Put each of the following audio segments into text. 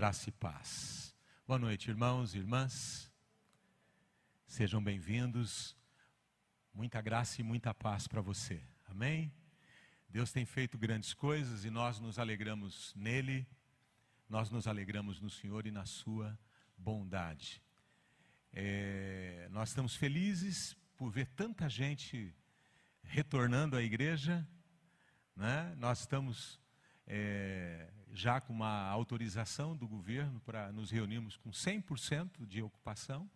Graça e paz. Boa noite, irmãos e irmãs. Sejam bem-vindos. Muita graça e muita paz para você. Amém? Deus tem feito grandes coisas e nós nos alegramos nele. Nós nos alegramos no Senhor e na sua bondade. É, nós estamos felizes por ver tanta gente retornando à igreja. Né? Nós estamos é, já com uma autorização do governo para nos reunirmos com 100% de ocupação,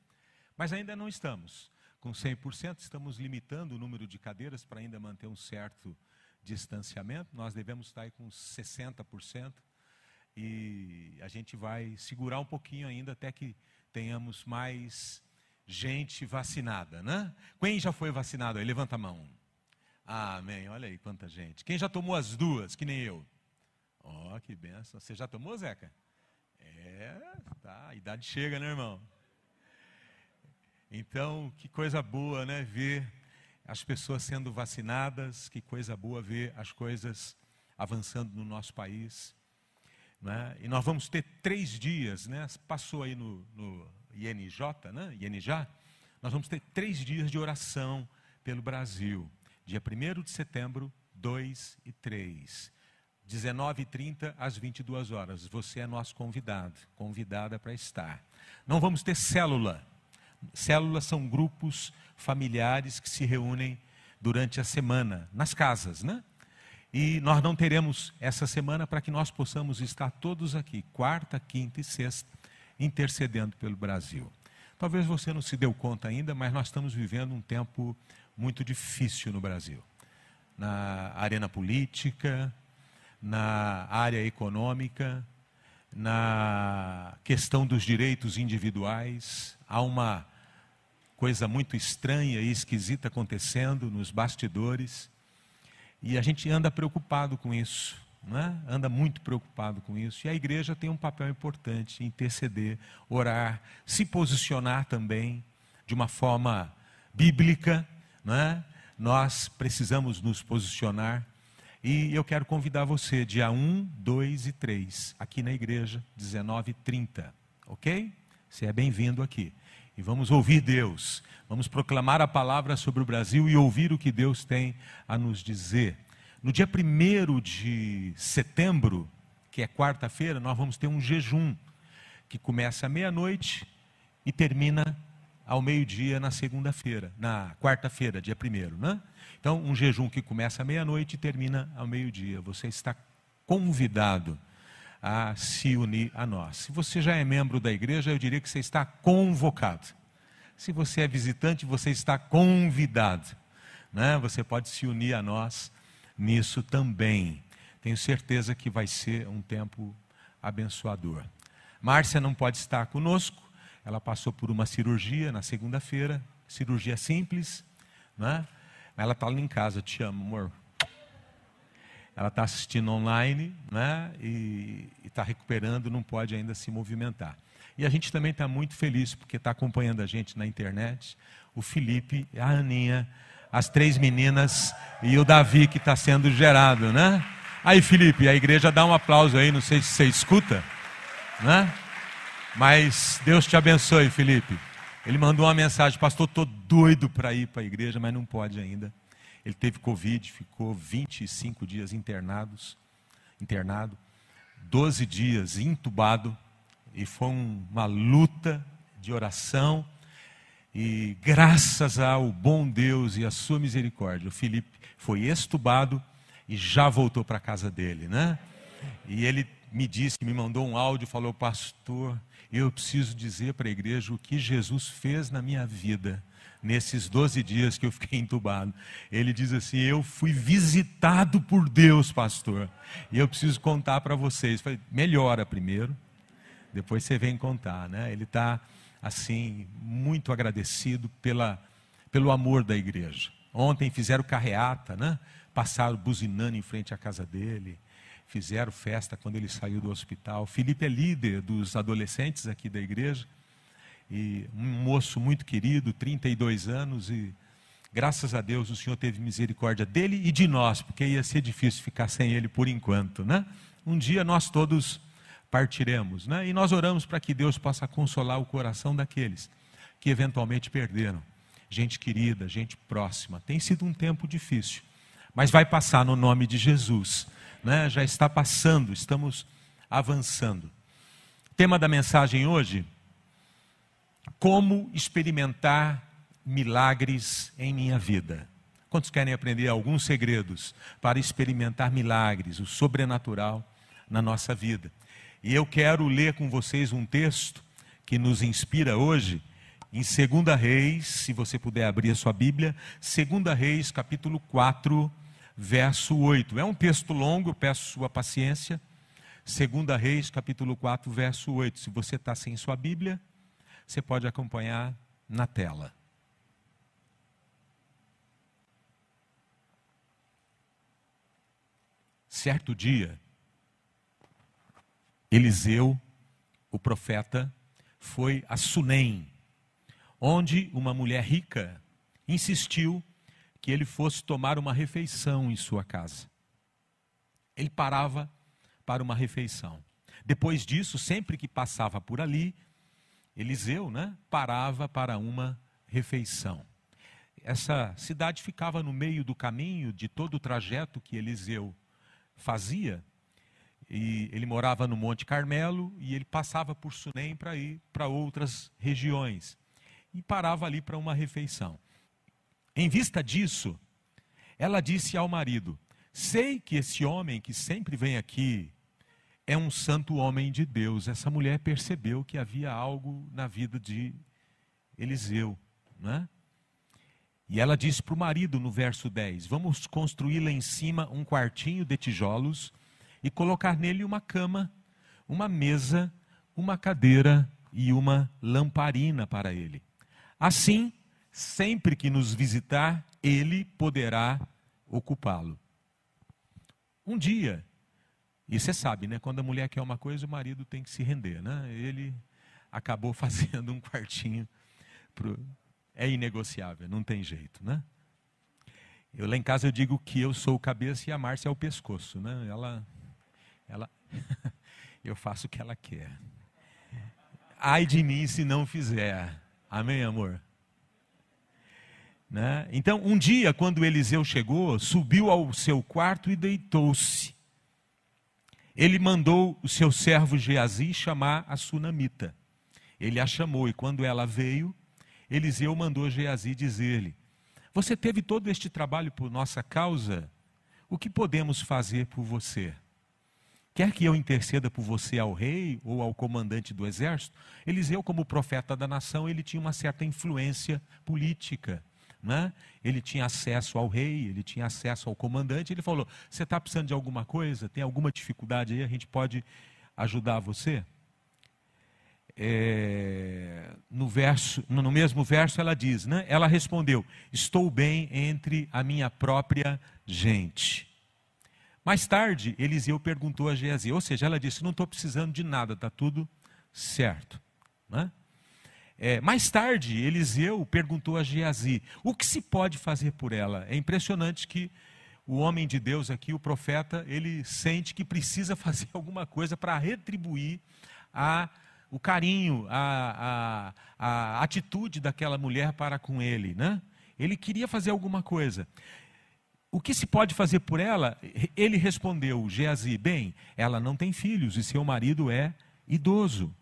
mas ainda não estamos com 100%, estamos limitando o número de cadeiras para ainda manter um certo distanciamento. Nós devemos estar aí com 60% e a gente vai segurar um pouquinho ainda até que tenhamos mais gente vacinada, né? Quem já foi vacinado aí? Levanta a mão. Amém. Olha aí quanta gente. Quem já tomou as duas, que nem eu? Ó, oh, que benção. Você já tomou, Zeca? É, tá. A idade chega, né, irmão? Então, que coisa boa, né? Ver as pessoas sendo vacinadas, que coisa boa ver as coisas avançando no nosso país. Né? E nós vamos ter três dias, né? Passou aí no, no INJ, né? INJ, nós vamos ter três dias de oração pelo Brasil. Dia 1 de setembro, 2 e 3. 19h30 às 22 horas. Você é nosso convidado, convidada para estar. Não vamos ter célula. Células são grupos familiares que se reúnem durante a semana, nas casas, né? E nós não teremos essa semana para que nós possamos estar todos aqui, quarta, quinta e sexta, intercedendo pelo Brasil. Talvez você não se deu conta ainda, mas nós estamos vivendo um tempo muito difícil no Brasil. Na arena política, na área econômica, na questão dos direitos individuais. Há uma coisa muito estranha e esquisita acontecendo nos bastidores. E a gente anda preocupado com isso, né? anda muito preocupado com isso. E a igreja tem um papel importante interceder, orar, se posicionar também de uma forma bíblica. Né? Nós precisamos nos posicionar e eu quero convidar você, dia 1, 2 e 3, aqui na igreja, 19h30, ok? Você é bem-vindo aqui. E vamos ouvir Deus, vamos proclamar a palavra sobre o Brasil e ouvir o que Deus tem a nos dizer. No dia 1 de setembro, que é quarta-feira, nós vamos ter um jejum que começa à meia-noite e termina ao meio-dia na segunda-feira, na quarta-feira, dia 1 né? Então, um jejum que começa à meia-noite e termina ao meio-dia. Você está convidado a se unir a nós. Se você já é membro da igreja, eu diria que você está convocado. Se você é visitante, você está convidado. Né? Você pode se unir a nós nisso também. Tenho certeza que vai ser um tempo abençoador. Márcia não pode estar conosco, ela passou por uma cirurgia na segunda-feira, cirurgia simples, né? Ela está ali em casa, te amo, amor. Ela está assistindo online, né? E está recuperando, não pode ainda se movimentar. E a gente também está muito feliz porque está acompanhando a gente na internet. O Felipe, a Aninha, as três meninas e o Davi que está sendo gerado, né? Aí, Felipe, a igreja dá um aplauso aí, não sei se você escuta, né? Mas Deus te abençoe, Felipe. Ele mandou uma mensagem, pastor, estou doido para ir para a igreja, mas não pode ainda. Ele teve Covid, ficou 25 dias internados, internado, 12 dias intubado, e foi uma luta de oração. E graças ao bom Deus e à sua misericórdia, o Felipe foi estubado e já voltou para a casa dele, né? E ele me disse, me mandou um áudio, falou, pastor, eu preciso dizer para a igreja o que Jesus fez na minha vida nesses 12 dias que eu fiquei entubado. Ele diz assim: Eu fui visitado por Deus, pastor, e eu preciso contar para vocês. falei, melhora primeiro, depois você vem contar, né? Ele está assim muito agradecido pela, pelo amor da igreja. Ontem fizeram carreata, né? Passaram buzinando em frente à casa dele fizeram festa quando ele saiu do hospital. Felipe é líder dos adolescentes aqui da igreja e um moço muito querido, 32 anos e graças a Deus o Senhor teve misericórdia dele e de nós, porque ia ser difícil ficar sem ele por enquanto, né? Um dia nós todos partiremos. Né? E nós oramos para que Deus possa consolar o coração daqueles que eventualmente perderam. Gente querida, gente próxima. Tem sido um tempo difícil, mas vai passar no nome de Jesus. Né? Já está passando, estamos avançando. Tema da mensagem hoje: Como experimentar milagres em minha vida. Quantos querem aprender alguns segredos para experimentar milagres, o sobrenatural na nossa vida? E eu quero ler com vocês um texto que nos inspira hoje, em 2 Reis, se você puder abrir a sua Bíblia, 2 Reis, capítulo 4, verso 8. É um texto longo, peço sua paciência. 2 Reis, capítulo 4, verso 8. Se você está sem sua Bíblia, você pode acompanhar na tela. Certo dia, Eliseu, o profeta, foi a Sunem, onde uma mulher rica insistiu que ele fosse tomar uma refeição em sua casa. Ele parava para uma refeição. Depois disso, sempre que passava por ali, Eliseu né, parava para uma refeição. Essa cidade ficava no meio do caminho de todo o trajeto que Eliseu fazia. E ele morava no Monte Carmelo e ele passava por Sunem para ir para outras regiões. E parava ali para uma refeição. Em vista disso, ela disse ao marido: Sei que esse homem que sempre vem aqui é um santo homem de Deus. Essa mulher percebeu que havia algo na vida de Eliseu. Né? E ela disse para o marido no verso 10: Vamos construir lá em cima um quartinho de tijolos e colocar nele uma cama, uma mesa, uma cadeira e uma lamparina para ele. Assim, sempre que nos visitar, ele poderá ocupá-lo. Um dia, e você sabe, né? Quando a mulher quer uma coisa, o marido tem que se render, né? Ele acabou fazendo um quartinho pro, é inegociável, não tem jeito, né? Eu lá em casa eu digo que eu sou o cabeça e a Márcia é o pescoço, né? Ela, ela, eu faço o que ela quer. Ai de mim se não fizer. Amém, amor? Né? Então, um dia, quando Eliseu chegou, subiu ao seu quarto e deitou-se. Ele mandou o seu servo Geazi chamar a sunamita. Ele a chamou e quando ela veio, Eliseu mandou Geazi dizer-lhe: Você teve todo este trabalho por nossa causa? O que podemos fazer por você? Quer que eu interceda por você ao rei ou ao comandante do exército? Eliseu, como profeta da nação, ele tinha uma certa influência política. Né? Ele tinha acesso ao rei, ele tinha acesso ao comandante. Ele falou: Você está precisando de alguma coisa? Tem alguma dificuldade aí? A gente pode ajudar você? é, no, verso, no mesmo verso ela diz, né? Ela respondeu: Estou bem entre a minha própria gente. Mais tarde, Eliseu perguntou a Geazi, ou seja, ela disse: Não estou precisando de nada, está tudo certo. Né? É, mais tarde, Eliseu perguntou a Geazi: O que se pode fazer por ela? É impressionante que o homem de Deus aqui, o profeta, ele sente que precisa fazer alguma coisa para retribuir a o carinho, a, a, a atitude daquela mulher para com ele. Né? Ele queria fazer alguma coisa. O que se pode fazer por ela? Ele respondeu, Geazi, bem, ela não tem filhos e seu marido é idoso.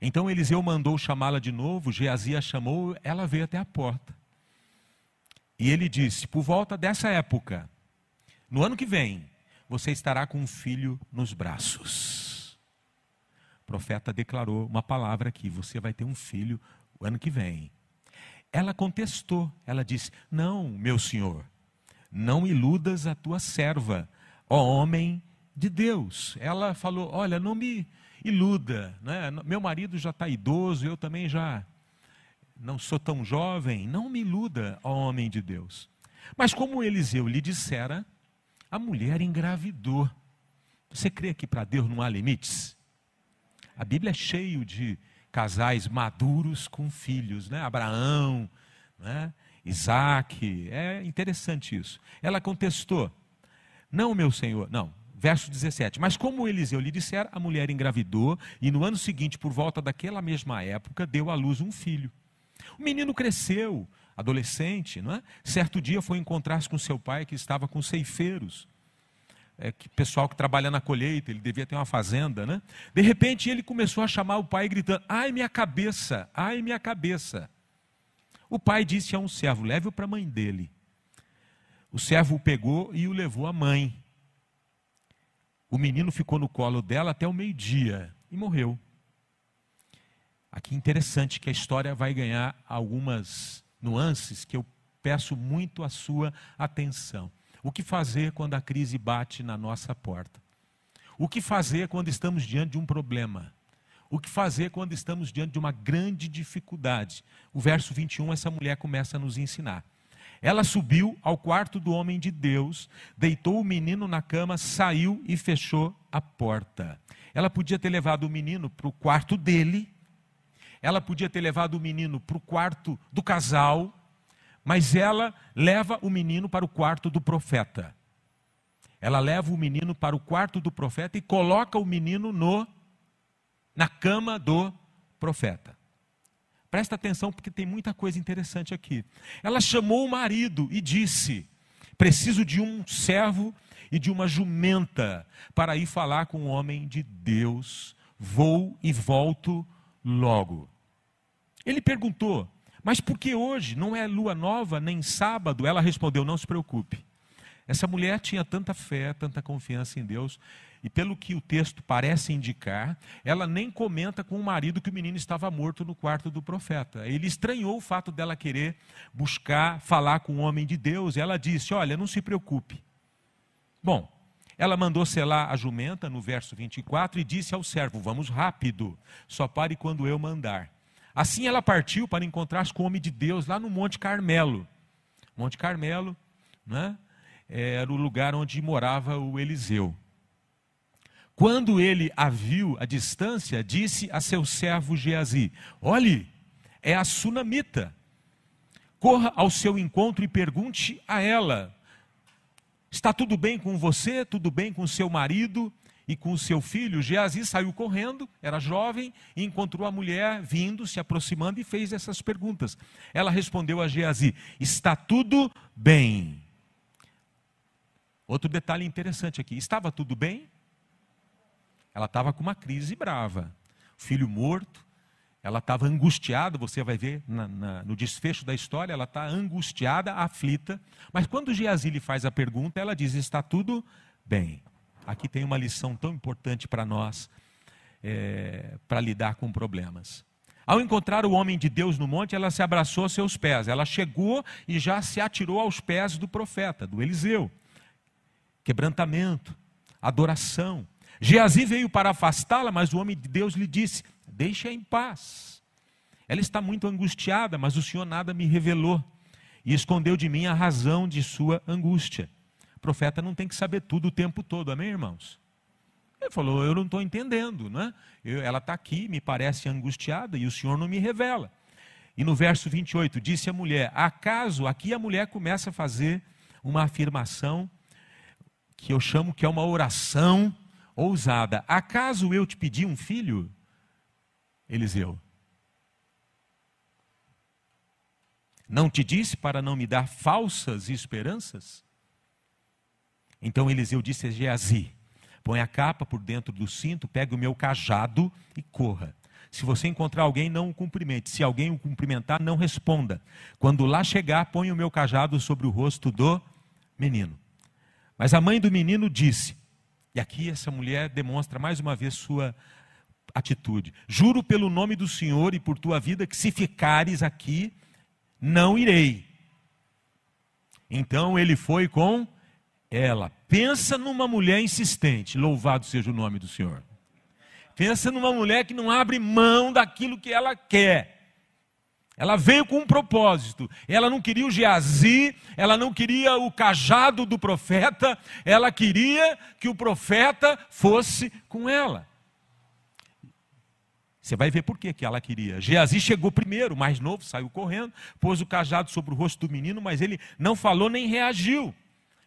Então Eliseu mandou chamá-la de novo, Geazi a chamou, ela veio até a porta. E ele disse: Por volta dessa época, no ano que vem, você estará com um filho nos braços profeta declarou uma palavra aqui: você vai ter um filho o ano que vem. Ela contestou, ela disse: Não, meu senhor, não iludas a tua serva, ó homem de Deus. Ela falou: Olha, não me iluda, né? meu marido já está idoso, eu também já não sou tão jovem, não me iluda, ó homem de Deus. Mas como Eliseu lhe dissera, a mulher engravidou. Você crê que para Deus não há limites? A Bíblia é cheio de casais maduros com filhos, né? Abraão, né? Isaac, é interessante isso. Ela contestou: Não, meu senhor, não, verso 17. Mas como Eliseu lhe dissera, a mulher engravidou e no ano seguinte, por volta daquela mesma época, deu à luz um filho. O menino cresceu, adolescente, não é? Certo dia foi encontrar-se com seu pai que estava com ceifeiros. É, que pessoal que trabalha na colheita, ele devia ter uma fazenda, né? De repente ele começou a chamar o pai gritando: "Ai minha cabeça, ai minha cabeça". O pai disse a um servo: "Leve-o para a mãe dele". O servo o pegou e o levou à mãe. O menino ficou no colo dela até o meio-dia e morreu. Aqui interessante que a história vai ganhar algumas nuances que eu peço muito a sua atenção. O que fazer quando a crise bate na nossa porta? O que fazer quando estamos diante de um problema? O que fazer quando estamos diante de uma grande dificuldade? O verso 21, essa mulher começa a nos ensinar. Ela subiu ao quarto do homem de Deus, deitou o menino na cama, saiu e fechou a porta. Ela podia ter levado o menino para o quarto dele, ela podia ter levado o menino para o quarto do casal, mas ela leva o menino para o quarto do profeta. Ela leva o menino para o quarto do profeta e coloca o menino no na cama do profeta. Presta atenção porque tem muita coisa interessante aqui. Ela chamou o marido e disse: Preciso de um servo e de uma jumenta para ir falar com o homem de Deus. Vou e volto logo. Ele perguntou: Mas por que hoje? Não é lua nova nem sábado? Ela respondeu: Não se preocupe. Essa mulher tinha tanta fé, tanta confiança em Deus, e pelo que o texto parece indicar, ela nem comenta com o marido que o menino estava morto no quarto do profeta. Ele estranhou o fato dela querer buscar falar com o homem de Deus. E ela disse: Olha, não se preocupe. Bom, ela mandou selar a jumenta no verso 24 e disse ao servo: Vamos rápido, só pare quando eu mandar. Assim ela partiu para encontrar-se com o homem de Deus lá no Monte Carmelo. Monte Carmelo né, era o lugar onde morava o Eliseu. Quando ele a viu à distância, disse a seu servo Geazi: Olhe, é a sunamita. Corra ao seu encontro e pergunte a ela: Está tudo bem com você? Tudo bem com seu marido e com seu filho? Geazi saiu correndo, era jovem, e encontrou a mulher vindo, se aproximando e fez essas perguntas. Ela respondeu a Geazi: Está tudo bem. Outro detalhe interessante aqui: estava tudo bem? Ela estava com uma crise brava. Filho morto, ela estava angustiada, você vai ver na, na, no desfecho da história, ela está angustiada, aflita. Mas quando Geazi lhe faz a pergunta, ela diz: Está tudo bem. Aqui tem uma lição tão importante para nós, é, para lidar com problemas. Ao encontrar o homem de Deus no monte, ela se abraçou a seus pés. Ela chegou e já se atirou aos pés do profeta, do Eliseu. Quebrantamento, adoração. Geazi veio para afastá-la, mas o homem de Deus lhe disse: Deixe-a em paz. Ela está muito angustiada, mas o Senhor nada me revelou e escondeu de mim a razão de sua angústia. O profeta não tem que saber tudo o tempo todo, amém, irmãos? Ele falou: Eu não estou entendendo, né? Eu, ela está aqui, me parece angustiada e o Senhor não me revela. E no verso 28, disse a mulher: Acaso aqui a mulher começa a fazer uma afirmação que eu chamo que é uma oração ousada: Acaso eu te pedi um filho? Eliseu. Não te disse para não me dar falsas esperanças? Então Eliseu disse a Geazi: Põe a capa por dentro do cinto, pegue o meu cajado e corra. Se você encontrar alguém, não o cumprimente. Se alguém o cumprimentar, não responda. Quando lá chegar, põe o meu cajado sobre o rosto do menino. Mas a mãe do menino disse: e aqui essa mulher demonstra mais uma vez sua atitude. Juro pelo nome do Senhor e por tua vida que se ficares aqui, não irei. Então ele foi com ela. Pensa numa mulher insistente, louvado seja o nome do Senhor. Pensa numa mulher que não abre mão daquilo que ela quer. Ela veio com um propósito. Ela não queria o Geazi, ela não queria o cajado do profeta, ela queria que o profeta fosse com ela. Você vai ver por que, ela queria. Geazi chegou primeiro, mais novo, saiu correndo, pôs o cajado sobre o rosto do menino, mas ele não falou nem reagiu.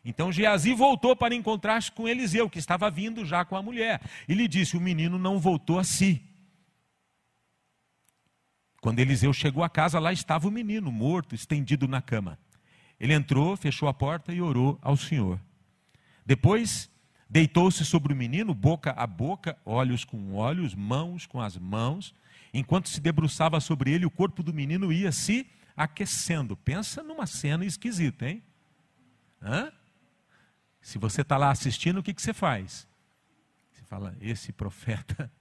Então Geazi voltou para encontrar-se com Eliseu, que estava vindo já com a mulher. E lhe disse: O menino não voltou a si. Quando Eliseu chegou à casa, lá estava o menino, morto, estendido na cama. Ele entrou, fechou a porta e orou ao Senhor. Depois, deitou-se sobre o menino, boca a boca, olhos com olhos, mãos com as mãos. Enquanto se debruçava sobre ele, o corpo do menino ia se aquecendo. Pensa numa cena esquisita, hein? Hã? Se você está lá assistindo, o que, que você faz? Você fala, esse profeta.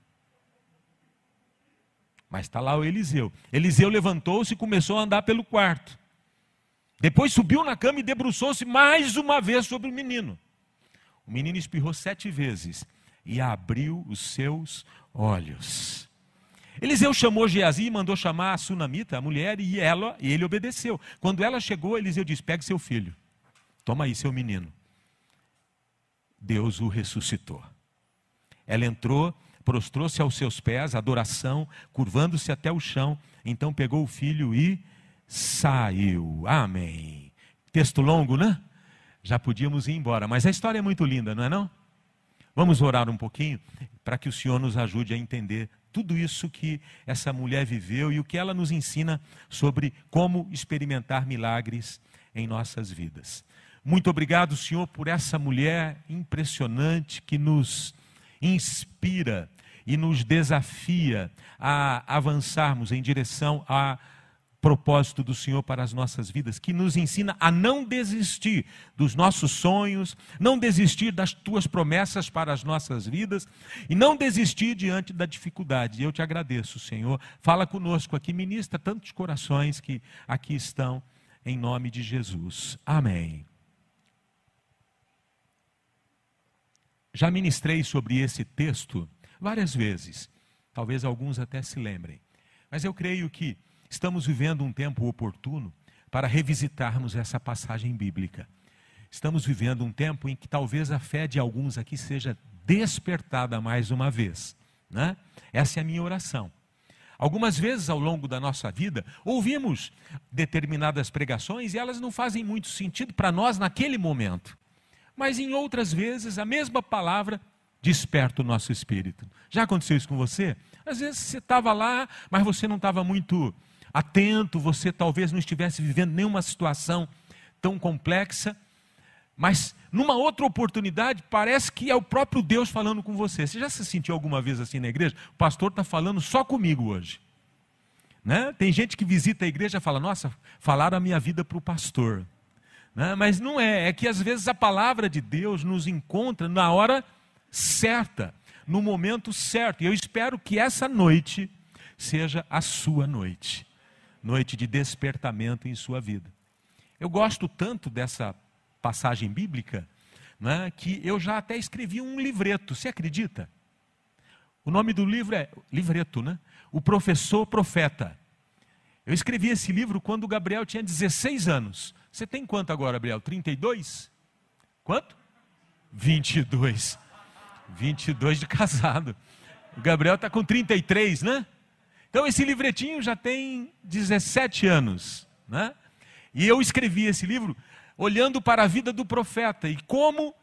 Mas está lá o Eliseu. Eliseu levantou-se e começou a andar pelo quarto. Depois subiu na cama e debruçou-se mais uma vez sobre o menino. O menino espirrou sete vezes e abriu os seus olhos. Eliseu chamou Geazi e mandou chamar a sunamita, a mulher, e ela, e ele obedeceu. Quando ela chegou, Eliseu disse: Pegue seu filho, toma aí seu menino. Deus o ressuscitou. Ela entrou, prostrou-se aos seus pés, adoração, curvando-se até o chão, então pegou o filho e saiu. Amém. Texto longo, né? Já podíamos ir embora, mas a história é muito linda, não é não? Vamos orar um pouquinho para que o Senhor nos ajude a entender tudo isso que essa mulher viveu e o que ela nos ensina sobre como experimentar milagres em nossas vidas. Muito obrigado, Senhor, por essa mulher impressionante que nos inspira e nos desafia a avançarmos em direção a propósito do Senhor para as nossas vidas, que nos ensina a não desistir dos nossos sonhos, não desistir das tuas promessas para as nossas vidas e não desistir diante da dificuldade. Eu te agradeço, Senhor. Fala conosco aqui, ministra tantos corações que aqui estão, em nome de Jesus. Amém. Já ministrei sobre esse texto várias vezes, talvez alguns até se lembrem, mas eu creio que estamos vivendo um tempo oportuno para revisitarmos essa passagem bíblica. Estamos vivendo um tempo em que talvez a fé de alguns aqui seja despertada mais uma vez. Né? Essa é a minha oração. Algumas vezes ao longo da nossa vida, ouvimos determinadas pregações e elas não fazem muito sentido para nós naquele momento mas em outras vezes a mesma palavra desperta o nosso espírito. Já aconteceu isso com você? Às vezes você estava lá, mas você não estava muito atento, você talvez não estivesse vivendo nenhuma situação tão complexa, mas numa outra oportunidade parece que é o próprio Deus falando com você. Você já se sentiu alguma vez assim na igreja? O pastor está falando só comigo hoje. Né? Tem gente que visita a igreja e fala: Nossa, falaram a minha vida para o pastor. Né? Mas não é, é que às vezes a palavra de Deus nos encontra na hora certa, no momento certo. E eu espero que essa noite seja a sua noite noite de despertamento em sua vida. Eu gosto tanto dessa passagem bíblica né, que eu já até escrevi um livreto. Você acredita? O nome do livro é livreto, né? O professor profeta. Eu escrevi esse livro quando o Gabriel tinha 16 anos. Você tem quanto agora, Gabriel? 32? Quanto? 22. 22 de casado. O Gabriel está com 33, né? Então esse livretinho já tem 17 anos, né? E eu escrevi esse livro olhando para a vida do profeta e como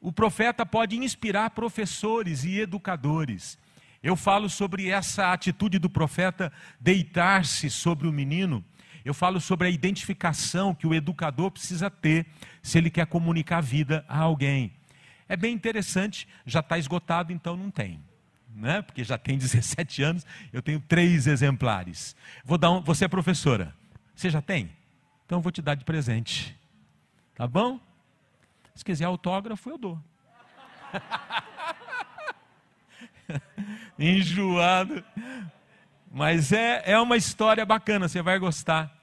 o profeta pode inspirar professores e educadores. Eu falo sobre essa atitude do profeta deitar-se sobre o menino eu falo sobre a identificação que o educador precisa ter se ele quer comunicar a vida a alguém. É bem interessante, já está esgotado, então não tem. Né? Porque já tem 17 anos, eu tenho três exemplares. Vou dar um, você é professora. Você já tem? Então eu vou te dar de presente. Tá bom? Se quiser autógrafo, eu dou. Enjoado. Mas é, é uma história bacana, você vai gostar.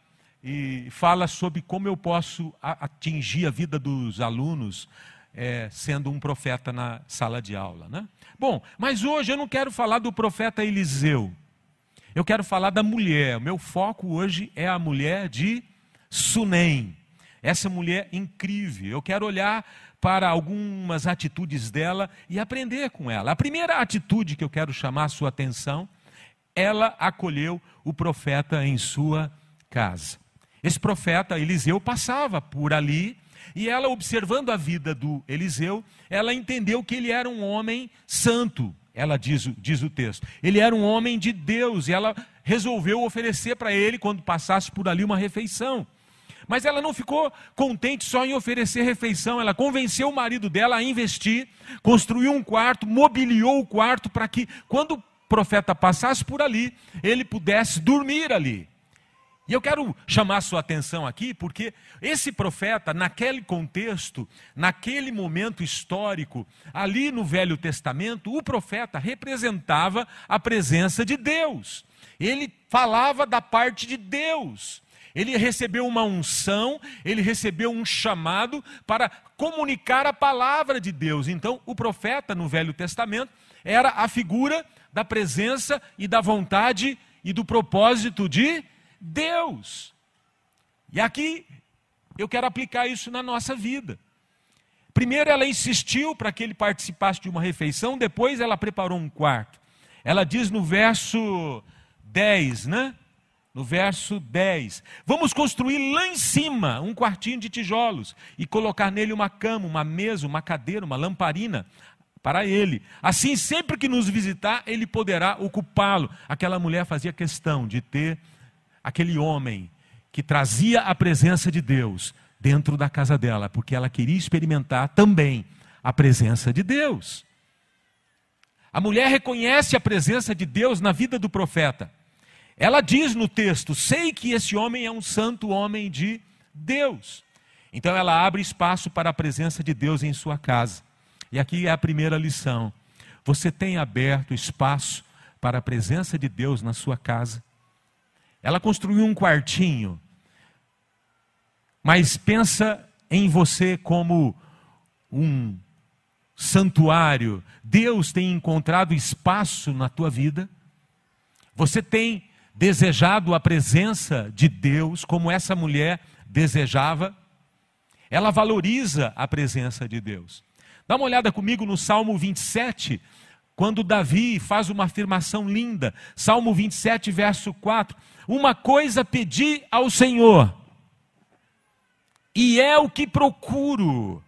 E fala sobre como eu posso atingir a vida dos alunos é, sendo um profeta na sala de aula. Né? Bom, mas hoje eu não quero falar do profeta Eliseu. Eu quero falar da mulher. O meu foco hoje é a mulher de Sunem. Essa mulher incrível. Eu quero olhar para algumas atitudes dela e aprender com ela. A primeira atitude que eu quero chamar a sua atenção ela acolheu o profeta em sua casa. Esse profeta Eliseu passava por ali E ela, observando a vida do Eliseu, ela entendeu que ele era um homem santo. Ela diz, diz o texto. Ele era um homem de Deus e ela resolveu oferecer para ele, quando passasse por ali, uma refeição. Mas ela não ficou contente só em oferecer refeição, ela convenceu o marido dela a investir, construiu um quarto, mobiliou o quarto para que, quando o profeta passasse por ali, ele pudesse dormir ali. E eu quero chamar sua atenção aqui, porque esse profeta, naquele contexto, naquele momento histórico, ali no Velho Testamento, o profeta representava a presença de Deus. Ele falava da parte de Deus. Ele recebeu uma unção, ele recebeu um chamado para comunicar a palavra de Deus. Então, o profeta no Velho Testamento era a figura da presença e da vontade e do propósito de Deus. E aqui eu quero aplicar isso na nossa vida. Primeiro, ela insistiu para que ele participasse de uma refeição, depois, ela preparou um quarto. Ela diz no verso 10, né? No verso 10: Vamos construir lá em cima um quartinho de tijolos e colocar nele uma cama, uma mesa, uma cadeira, uma lamparina para ele. Assim, sempre que nos visitar, ele poderá ocupá-lo. Aquela mulher fazia questão de ter aquele homem que trazia a presença de Deus dentro da casa dela, porque ela queria experimentar também a presença de Deus. A mulher reconhece a presença de Deus na vida do profeta. Ela diz no texto: Sei que esse homem é um santo homem de Deus. Então ela abre espaço para a presença de Deus em sua casa. E aqui é a primeira lição. Você tem aberto espaço para a presença de Deus na sua casa? Ela construiu um quartinho, mas pensa em você como um santuário. Deus tem encontrado espaço na tua vida? Você tem desejado a presença de Deus como essa mulher desejava? Ela valoriza a presença de Deus. Dá uma olhada comigo no Salmo 27, quando Davi faz uma afirmação linda. Salmo 27, verso 4. Uma coisa pedi ao Senhor, e é o que procuro,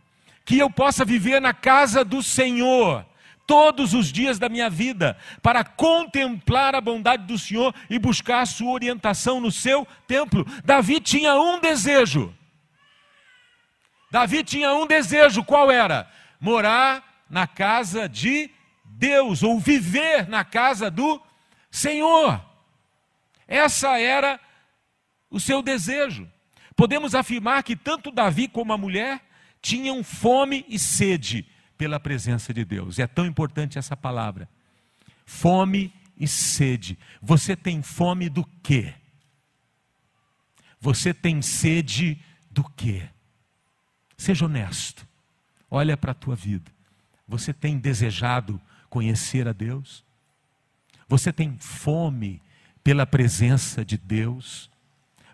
que eu possa viver na casa do Senhor todos os dias da minha vida, para contemplar a bondade do Senhor e buscar a sua orientação no seu templo. Davi tinha um desejo. Davi tinha um desejo, qual era? Morar na casa de Deus, ou viver na casa do Senhor. Essa era o seu desejo. Podemos afirmar que tanto Davi como a mulher tinham fome e sede pela presença de Deus. É tão importante essa palavra. Fome e sede. Você tem fome do quê? Você tem sede do quê? Seja honesto. Olha para a tua vida. Você tem desejado conhecer a Deus? Você tem fome pela presença de Deus?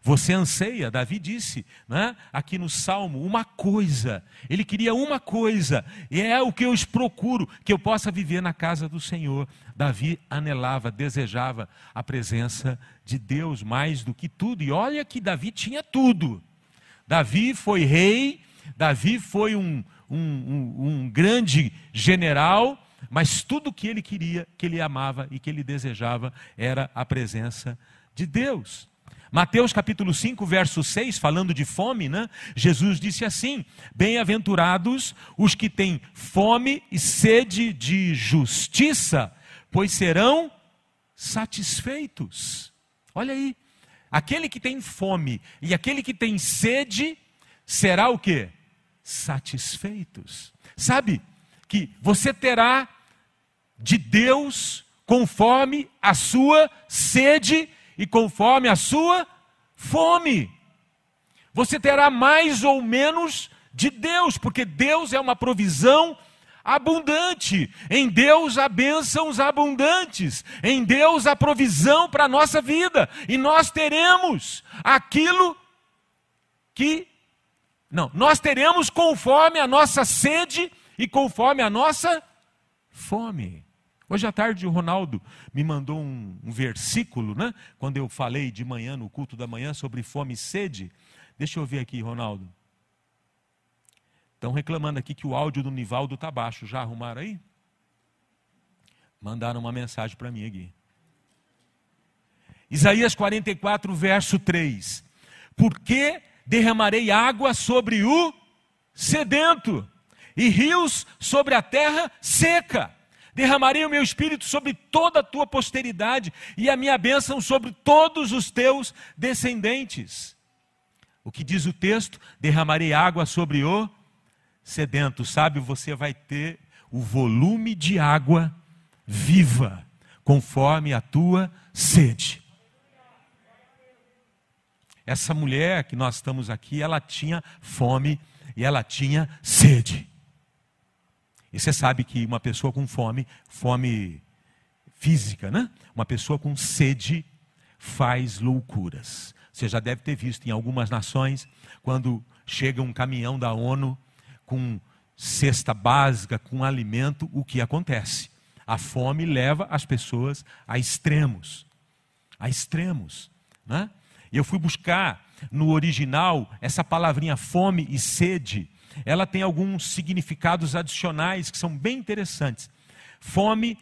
Você anseia, Davi disse, né, aqui no Salmo, uma coisa. Ele queria uma coisa, e é o que eu procuro, que eu possa viver na casa do Senhor. Davi anelava, desejava a presença de Deus mais do que tudo. E olha que Davi tinha tudo. Davi foi rei, Davi foi um, um, um, grande general, mas tudo que ele queria, que ele amava e que ele desejava era a presença de Deus. Mateus capítulo 5, verso 6, falando de fome, né? Jesus disse assim: Bem-aventurados os que têm fome e sede de justiça, pois serão satisfeitos. Olha aí, aquele que tem fome e aquele que tem sede será o que? Satisfeitos. Sabe que você terá de Deus conforme a sua sede e conforme a sua fome. Você terá mais ou menos de Deus, porque Deus é uma provisão abundante. Em Deus há bênçãos abundantes. Em Deus há provisão para a nossa vida. E nós teremos aquilo que. Não, nós teremos conforme a nossa sede e conforme a nossa fome. Hoje à tarde o Ronaldo me mandou um, um, versículo, né? Quando eu falei de manhã, no culto da manhã, sobre fome e sede. Deixa eu ver aqui, Ronaldo. Estão reclamando aqui que o áudio do Nivaldo está baixo. Já arrumaram aí? Mandaram uma mensagem para mim aqui. Isaías 44, verso 3. Porque derramarei água sobre o sedento, e rios sobre a terra seca. Derramarei o meu espírito sobre toda a tua posteridade, e a minha bênção sobre todos os teus descendentes. O que diz o texto? Derramarei água sobre o sedento. Sabe, você vai ter o volume de água viva, conforme a tua sede. Essa mulher que nós estamos aqui, ela tinha fome e ela tinha sede. E você sabe que uma pessoa com fome, fome física, né? Uma pessoa com sede faz loucuras. Você já deve ter visto em algumas nações, quando chega um caminhão da ONU com cesta básica, com alimento, o que acontece? A fome leva as pessoas a extremos. A extremos. Né? E eu fui buscar no original essa palavrinha fome e sede. Ela tem alguns significados adicionais que são bem interessantes. Fome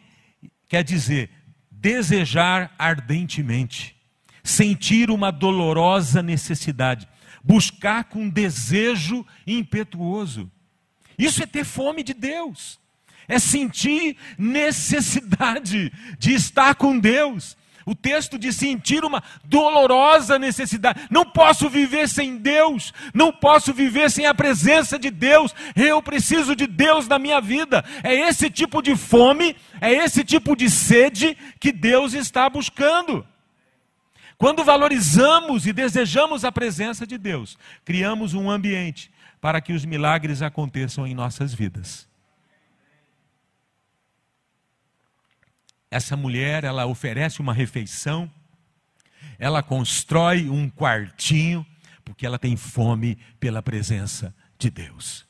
quer dizer desejar ardentemente, sentir uma dolorosa necessidade, buscar com desejo impetuoso. Isso é ter fome de Deus, é sentir necessidade de estar com Deus, o texto de sentir uma dolorosa necessidade. Não posso viver sem Deus, não posso viver sem a presença de Deus. Eu preciso de Deus na minha vida. É esse tipo de fome, é esse tipo de sede que Deus está buscando. Quando valorizamos e desejamos a presença de Deus, criamos um ambiente para que os milagres aconteçam em nossas vidas. Essa mulher, ela oferece uma refeição, ela constrói um quartinho, porque ela tem fome pela presença de Deus.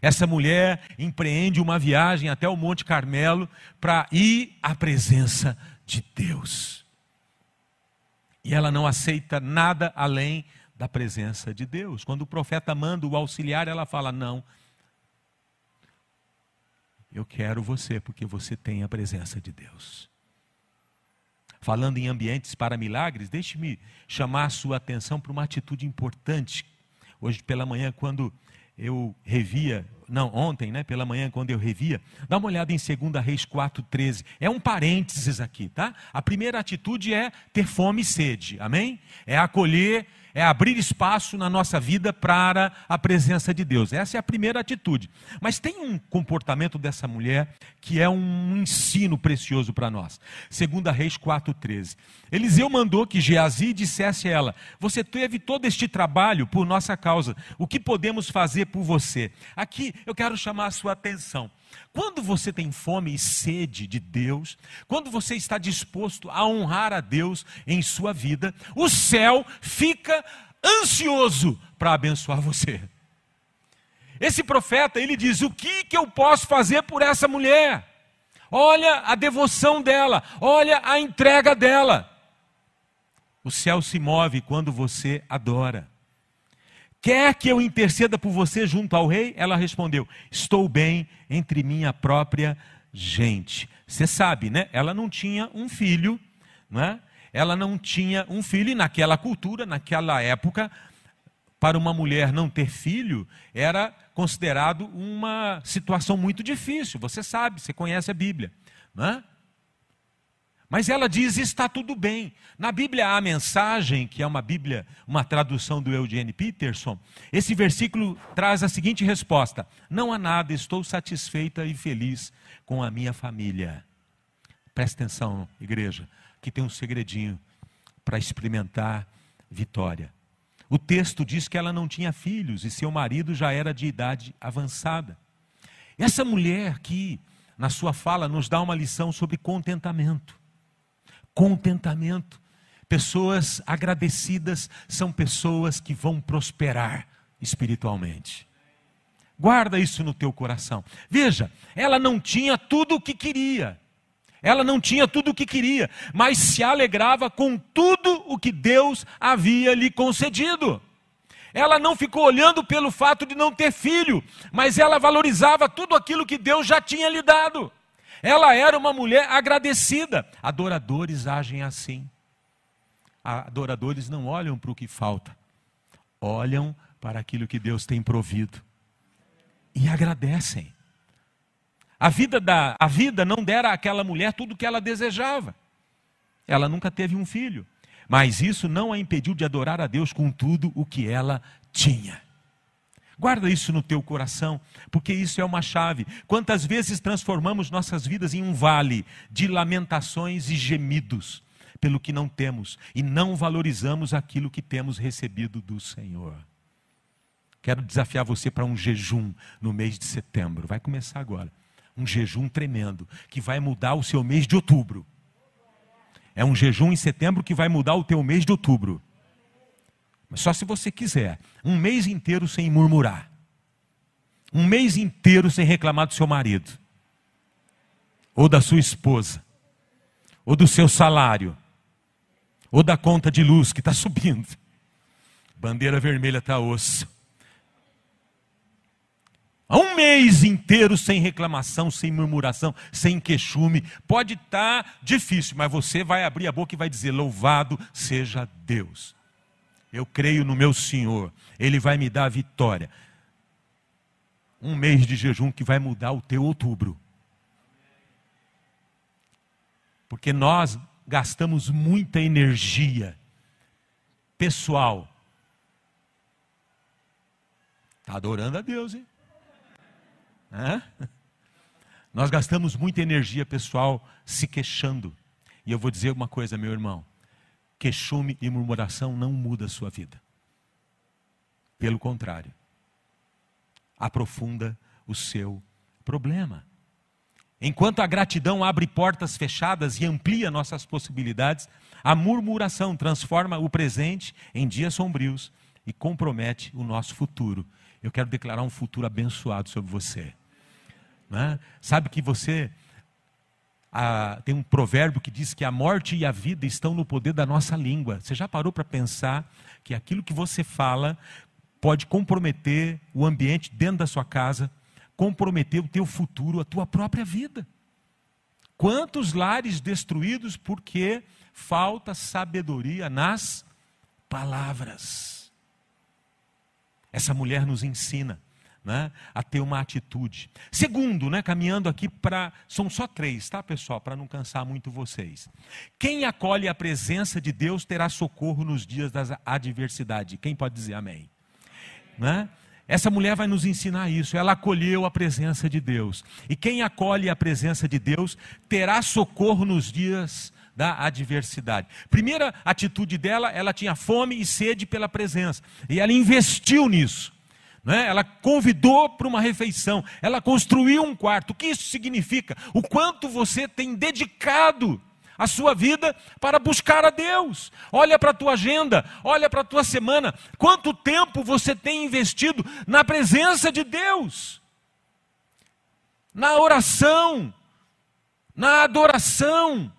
Essa mulher empreende uma viagem até o Monte Carmelo para ir à presença de Deus. E ela não aceita nada além da presença de Deus. Quando o profeta manda o auxiliar, ela fala: Não, eu quero você porque você tem a presença de Deus. Falando em ambientes para milagres, deixe-me chamar a sua atenção para uma atitude importante. Hoje pela manhã, quando eu revia, não, ontem, né, pela manhã, quando eu revia, dá uma olhada em 2 Reis 4,13. É um parênteses aqui, tá? A primeira atitude é ter fome e sede, amém? É acolher é abrir espaço na nossa vida para a presença de Deus. Essa é a primeira atitude. Mas tem um comportamento dessa mulher que é um ensino precioso para nós. Segunda Reis 4:13. Eliseu mandou que Geazi dissesse a ela: "Você teve todo este trabalho por nossa causa. O que podemos fazer por você?" Aqui eu quero chamar a sua atenção. Quando você tem fome e sede de Deus, quando você está disposto a honrar a Deus em sua vida, o céu fica ansioso para abençoar você. Esse profeta, ele diz: "O que que eu posso fazer por essa mulher? Olha a devoção dela, olha a entrega dela." O céu se move quando você adora. Quer que eu interceda por você junto ao rei? Ela respondeu: Estou bem entre minha própria gente. Você sabe, né? Ela não tinha um filho, né? Ela não tinha um filho, e naquela cultura, naquela época, para uma mulher não ter filho era considerado uma situação muito difícil. Você sabe, você conhece a Bíblia, né? Mas ela diz: está tudo bem. Na Bíblia há a mensagem, que é uma Bíblia, uma tradução do Eugene Peterson. Esse versículo traz a seguinte resposta: Não há nada, estou satisfeita e feliz com a minha família. Presta atenção, igreja, que tem um segredinho para experimentar vitória. O texto diz que ela não tinha filhos e seu marido já era de idade avançada. Essa mulher aqui, na sua fala, nos dá uma lição sobre contentamento contentamento. Pessoas agradecidas são pessoas que vão prosperar espiritualmente. Guarda isso no teu coração. Veja, ela não tinha tudo o que queria. Ela não tinha tudo o que queria, mas se alegrava com tudo o que Deus havia lhe concedido. Ela não ficou olhando pelo fato de não ter filho, mas ela valorizava tudo aquilo que Deus já tinha lhe dado. Ela era uma mulher agradecida. Adoradores agem assim. Adoradores não olham para o que falta, olham para aquilo que Deus tem provido e agradecem. A vida, da, a vida não dera àquela mulher tudo o que ela desejava. Ela nunca teve um filho. Mas isso não a impediu de adorar a Deus com tudo o que ela tinha. Guarda isso no teu coração, porque isso é uma chave. Quantas vezes transformamos nossas vidas em um vale de lamentações e gemidos pelo que não temos e não valorizamos aquilo que temos recebido do Senhor. Quero desafiar você para um jejum no mês de setembro. Vai começar agora. Um jejum tremendo que vai mudar o seu mês de outubro. É um jejum em setembro que vai mudar o teu mês de outubro. Mas só se você quiser. Um mês inteiro sem murmurar. Um mês inteiro sem reclamar do seu marido. Ou da sua esposa. Ou do seu salário. Ou da conta de luz que está subindo. Bandeira vermelha está osso. Um mês inteiro sem reclamação, sem murmuração, sem queixume. Pode estar tá difícil, mas você vai abrir a boca e vai dizer: Louvado seja Deus. Eu creio no meu Senhor, Ele vai me dar a vitória. Um mês de jejum que vai mudar o teu outubro. Porque nós gastamos muita energia pessoal. Está adorando a Deus, hein? Hã? Nós gastamos muita energia pessoal se queixando. E eu vou dizer uma coisa, meu irmão: queixume e murmuração não muda a sua vida. Pelo contrário, aprofunda o seu problema. Enquanto a gratidão abre portas fechadas e amplia nossas possibilidades, a murmuração transforma o presente em dias sombrios e compromete o nosso futuro. Eu quero declarar um futuro abençoado sobre você. Né? Sabe que você. Ah, tem um provérbio que diz que a morte e a vida estão no poder da nossa língua. Você já parou para pensar que aquilo que você fala pode comprometer o ambiente dentro da sua casa, comprometer o teu futuro, a tua própria vida? Quantos lares destruídos porque falta sabedoria nas palavras? Essa mulher nos ensina né, a ter uma atitude. Segundo, né, caminhando aqui para. São só três, tá, pessoal? Para não cansar muito vocês. Quem acolhe a presença de Deus terá socorro nos dias da adversidade. Quem pode dizer amém? Né? Essa mulher vai nos ensinar isso. Ela acolheu a presença de Deus. E quem acolhe a presença de Deus terá socorro nos dias da adversidade. Primeira atitude dela, ela tinha fome e sede pela presença. E ela investiu nisso. Né? Ela convidou para uma refeição, ela construiu um quarto. O que isso significa? O quanto você tem dedicado a sua vida para buscar a Deus. Olha para a tua agenda, olha para a tua semana. Quanto tempo você tem investido na presença de Deus? Na oração, na adoração.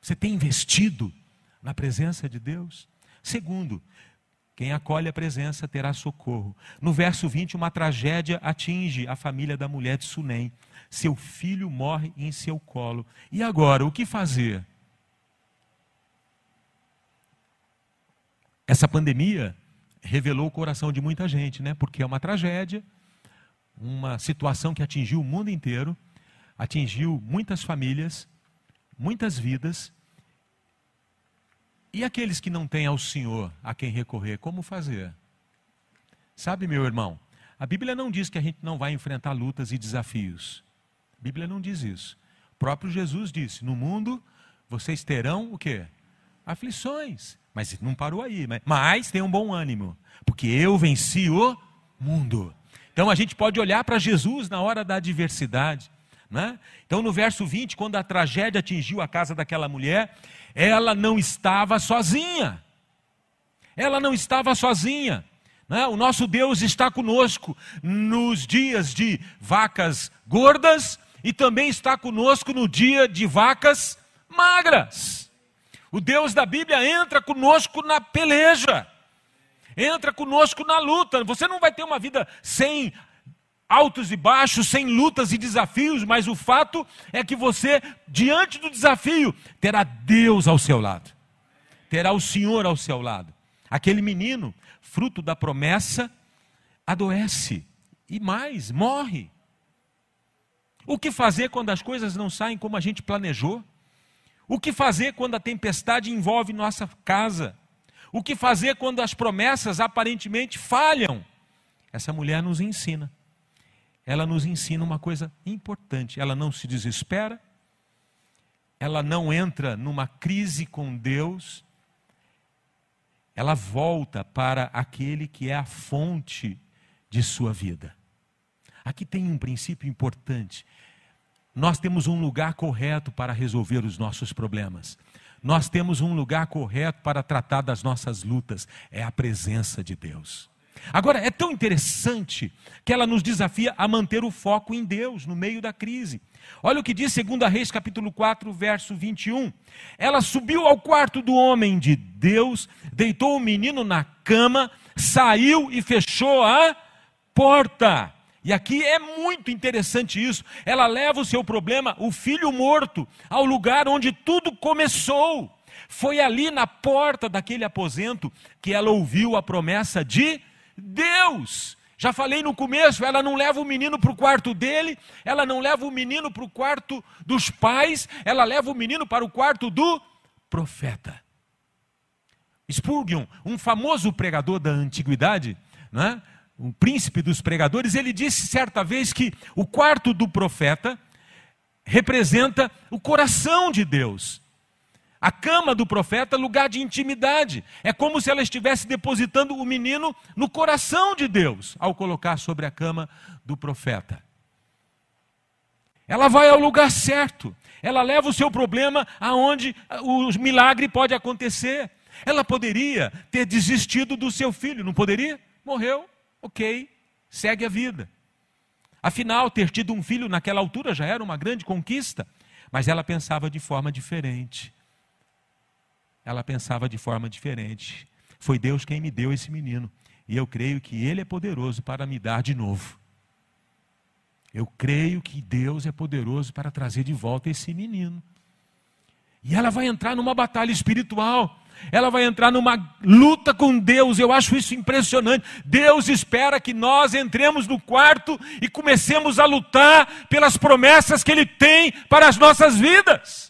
Você tem investido na presença de Deus? Segundo, quem acolhe a presença terá socorro. No verso 20, uma tragédia atinge a família da mulher de Sunem. Seu filho morre em seu colo. E agora, o que fazer? Essa pandemia revelou o coração de muita gente, né? Porque é uma tragédia, uma situação que atingiu o mundo inteiro, atingiu muitas famílias, muitas vidas, e aqueles que não têm ao Senhor a quem recorrer, como fazer? Sabe, meu irmão, a Bíblia não diz que a gente não vai enfrentar lutas e desafios. A Bíblia não diz isso. O próprio Jesus disse: No mundo vocês terão o quê? Aflições. Mas não parou aí. Mas tem um bom ânimo, porque eu venci o mundo. Então a gente pode olhar para Jesus na hora da adversidade. Né? Então, no verso 20, quando a tragédia atingiu a casa daquela mulher, ela não estava sozinha. Ela não estava sozinha. Né? O nosso Deus está conosco nos dias de vacas gordas e também está conosco no dia de vacas magras. O Deus da Bíblia entra conosco na peleja. entra conosco na luta. Você não vai ter uma vida sem altos e baixos, sem lutas e desafios, mas o fato é que você, diante do desafio, terá Deus ao seu lado, terá o Senhor ao seu lado. Aquele menino, fruto da promessa, adoece e mais, morre. O que fazer quando as coisas não saem como a gente planejou? O que fazer quando a tempestade envolve nossa casa? O que fazer quando as promessas aparentemente falham? Essa mulher nos ensina. Ela nos ensina uma coisa importante. Ela não se desespera, ela não entra numa crise com Deus, ela volta para aquele que é a fonte de sua vida. Aqui tem um princípio importante. Nós temos um lugar correto para resolver os nossos problemas. Nós temos um lugar correto para tratar das nossas lutas. É a presença de Deus. Agora, é tão interessante que ela nos desafia a manter o foco em Deus no meio da crise. Olha o que diz 2 Reis, capítulo 4, verso 21. Ela subiu ao quarto do homem de Deus, deitou o menino na cama, saiu e fechou a porta. E aqui é muito interessante isso. Ela leva o seu problema, o filho morto, ao lugar onde tudo começou. Foi ali na porta daquele aposento que ela ouviu a promessa de Deus. Já falei no começo, ela não leva o menino para o quarto dele, ela não leva o menino para o quarto dos pais, ela leva o menino para o quarto do profeta. Spurgeon, um famoso pregador da antiguidade, né? um príncipe dos pregadores, ele disse certa vez que o quarto do profeta representa o coração de Deus. A cama do profeta é lugar de intimidade. É como se ela estivesse depositando o menino no coração de Deus ao colocar sobre a cama do profeta. Ela vai ao lugar certo. Ela leva o seu problema aonde o milagre pode acontecer. Ela poderia ter desistido do seu filho, não poderia? Morreu, ok, segue a vida. Afinal, ter tido um filho naquela altura já era uma grande conquista, mas ela pensava de forma diferente ela pensava de forma diferente. Foi Deus quem me deu esse menino. E eu creio que Ele é poderoso para me dar de novo. Eu creio que Deus é poderoso para trazer de volta esse menino. E ela vai entrar numa batalha espiritual. Ela vai entrar numa luta com Deus. Eu acho isso impressionante. Deus espera que nós entremos no quarto e comecemos a lutar pelas promessas que Ele tem para as nossas vidas.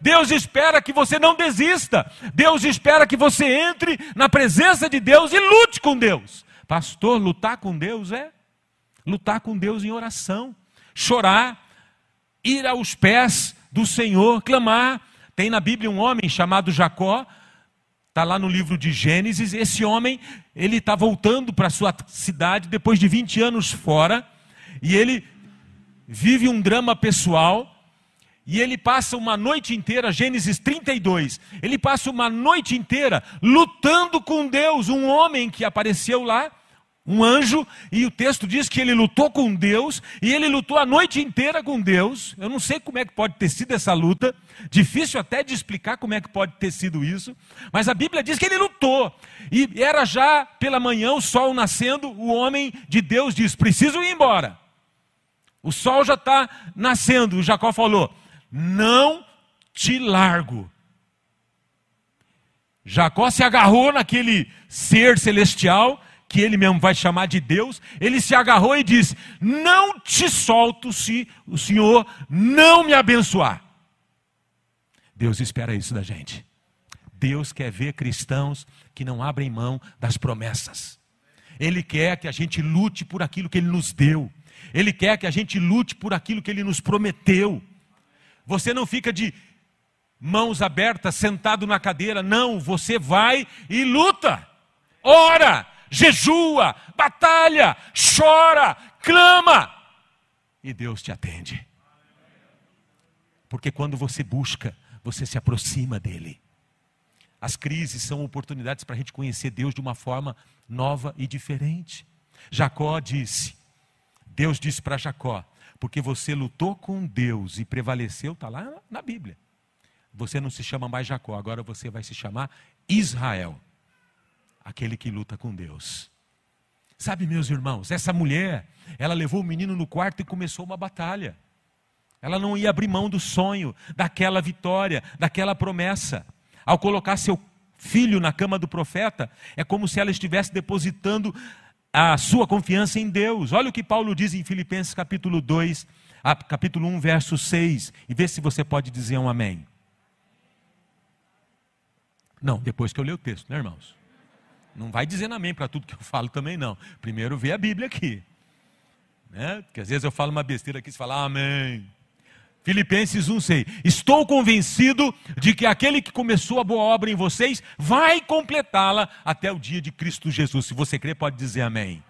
Deus espera que você não desista. Deus espera que você entre na presença de Deus e lute com Deus. Pastor, lutar com Deus é lutar com Deus em oração, chorar, ir aos pés do Senhor, clamar. Tem na Bíblia um homem chamado Jacó, está lá no livro de Gênesis. Esse homem, ele está voltando para sua cidade depois de 20 anos fora, e ele vive um drama pessoal e ele passa uma noite inteira, Gênesis 32, ele passa uma noite inteira lutando com Deus, um homem que apareceu lá, um anjo, e o texto diz que ele lutou com Deus, e ele lutou a noite inteira com Deus. Eu não sei como é que pode ter sido essa luta, difícil até de explicar como é que pode ter sido isso, mas a Bíblia diz que ele lutou, e era já pela manhã, o sol nascendo, o homem de Deus diz: Preciso ir embora. O sol já está nascendo, e Jacó falou: não te largo. Jacó se agarrou naquele ser celestial, que ele mesmo vai chamar de Deus, ele se agarrou e disse: Não te solto se o Senhor não me abençoar. Deus espera isso da gente. Deus quer ver cristãos que não abrem mão das promessas. Ele quer que a gente lute por aquilo que ele nos deu. Ele quer que a gente lute por aquilo que ele nos prometeu. Você não fica de mãos abertas, sentado na cadeira. Não, você vai e luta. Ora, jejua, batalha, chora, clama. E Deus te atende. Porque quando você busca, você se aproxima dele. As crises são oportunidades para a gente conhecer Deus de uma forma nova e diferente. Jacó disse: Deus disse para Jacó: porque você lutou com Deus e prevaleceu, está lá na Bíblia. Você não se chama mais Jacó, agora você vai se chamar Israel. aquele que luta com Deus. Sabe, meus irmãos, essa mulher, ela levou o menino no quarto e começou uma batalha. Ela não ia abrir mão do sonho, daquela vitória, daquela promessa. Ao colocar seu filho na cama do profeta, é como se ela estivesse depositando a sua confiança em Deus. Olha o que Paulo diz em Filipenses capítulo 2, capítulo 1, verso 6, e vê se você pode dizer um amém. Não, depois que eu ler o texto, né, irmãos? Não vai dizendo amém para tudo que eu falo também, não. Primeiro vê a Bíblia aqui. Né? Porque às vezes eu falo uma besteira aqui e fala amém. Filipenses 1,6. Estou convencido de que aquele que começou a boa obra em vocês vai completá-la até o dia de Cristo Jesus. Se você crê, pode dizer amém.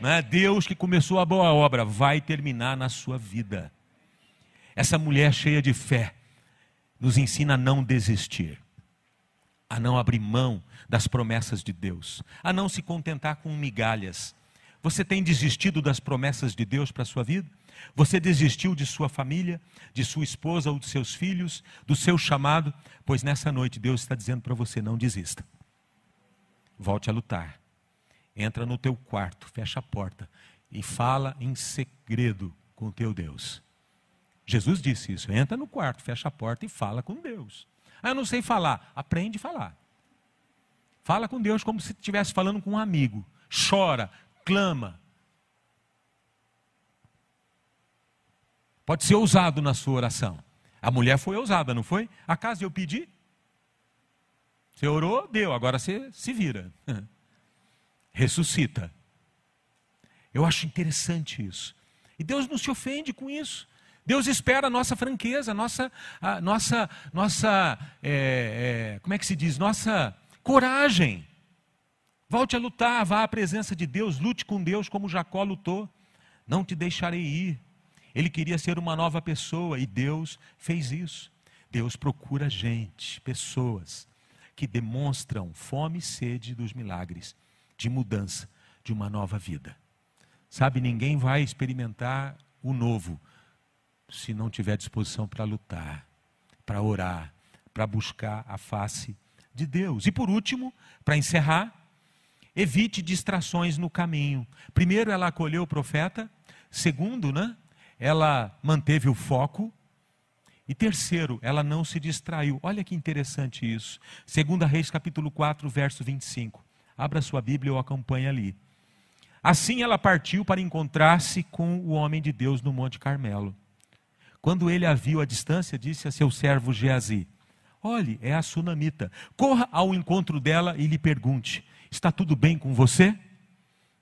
Né? Deus que começou a boa obra vai terminar na sua vida. Essa mulher cheia de fé nos ensina a não desistir, a não abrir mão das promessas de Deus, a não se contentar com migalhas. Você tem desistido das promessas de Deus para a sua vida? Você desistiu de sua família, de sua esposa ou de seus filhos, do seu chamado? Pois nessa noite Deus está dizendo para você: não desista. Volte a lutar. Entra no teu quarto, fecha a porta e fala em segredo com teu Deus. Jesus disse isso: entra no quarto, fecha a porta e fala com Deus. Ah, eu não sei falar. Aprende a falar. Fala com Deus como se estivesse falando com um amigo. Chora, clama, Pode ser ousado na sua oração. A mulher foi ousada, não foi? Acaso eu pedi? Você orou, deu, agora você se vira. Ressuscita. Eu acho interessante isso. E Deus não se ofende com isso. Deus espera a nossa franqueza, a nossa, a nossa, nossa é, é, como é que se diz? Nossa coragem. Volte a lutar, vá à presença de Deus, lute com Deus como Jacó lutou. Não te deixarei ir. Ele queria ser uma nova pessoa e Deus fez isso. Deus procura gente, pessoas que demonstram fome e sede dos milagres, de mudança, de uma nova vida. Sabe, ninguém vai experimentar o novo se não tiver disposição para lutar, para orar, para buscar a face de Deus. E por último, para encerrar, evite distrações no caminho. Primeiro, ela acolheu o profeta. Segundo, né? Ela manteve o foco. E terceiro, ela não se distraiu. Olha que interessante isso. Segunda Reis capítulo 4, verso 25. Abra sua Bíblia ou acompanhe ali. Assim ela partiu para encontrar-se com o homem de Deus no Monte Carmelo. Quando ele a viu à distância, disse a seu servo Geazi: Olhe, é a sunamita. Corra ao encontro dela e lhe pergunte: Está tudo bem com você?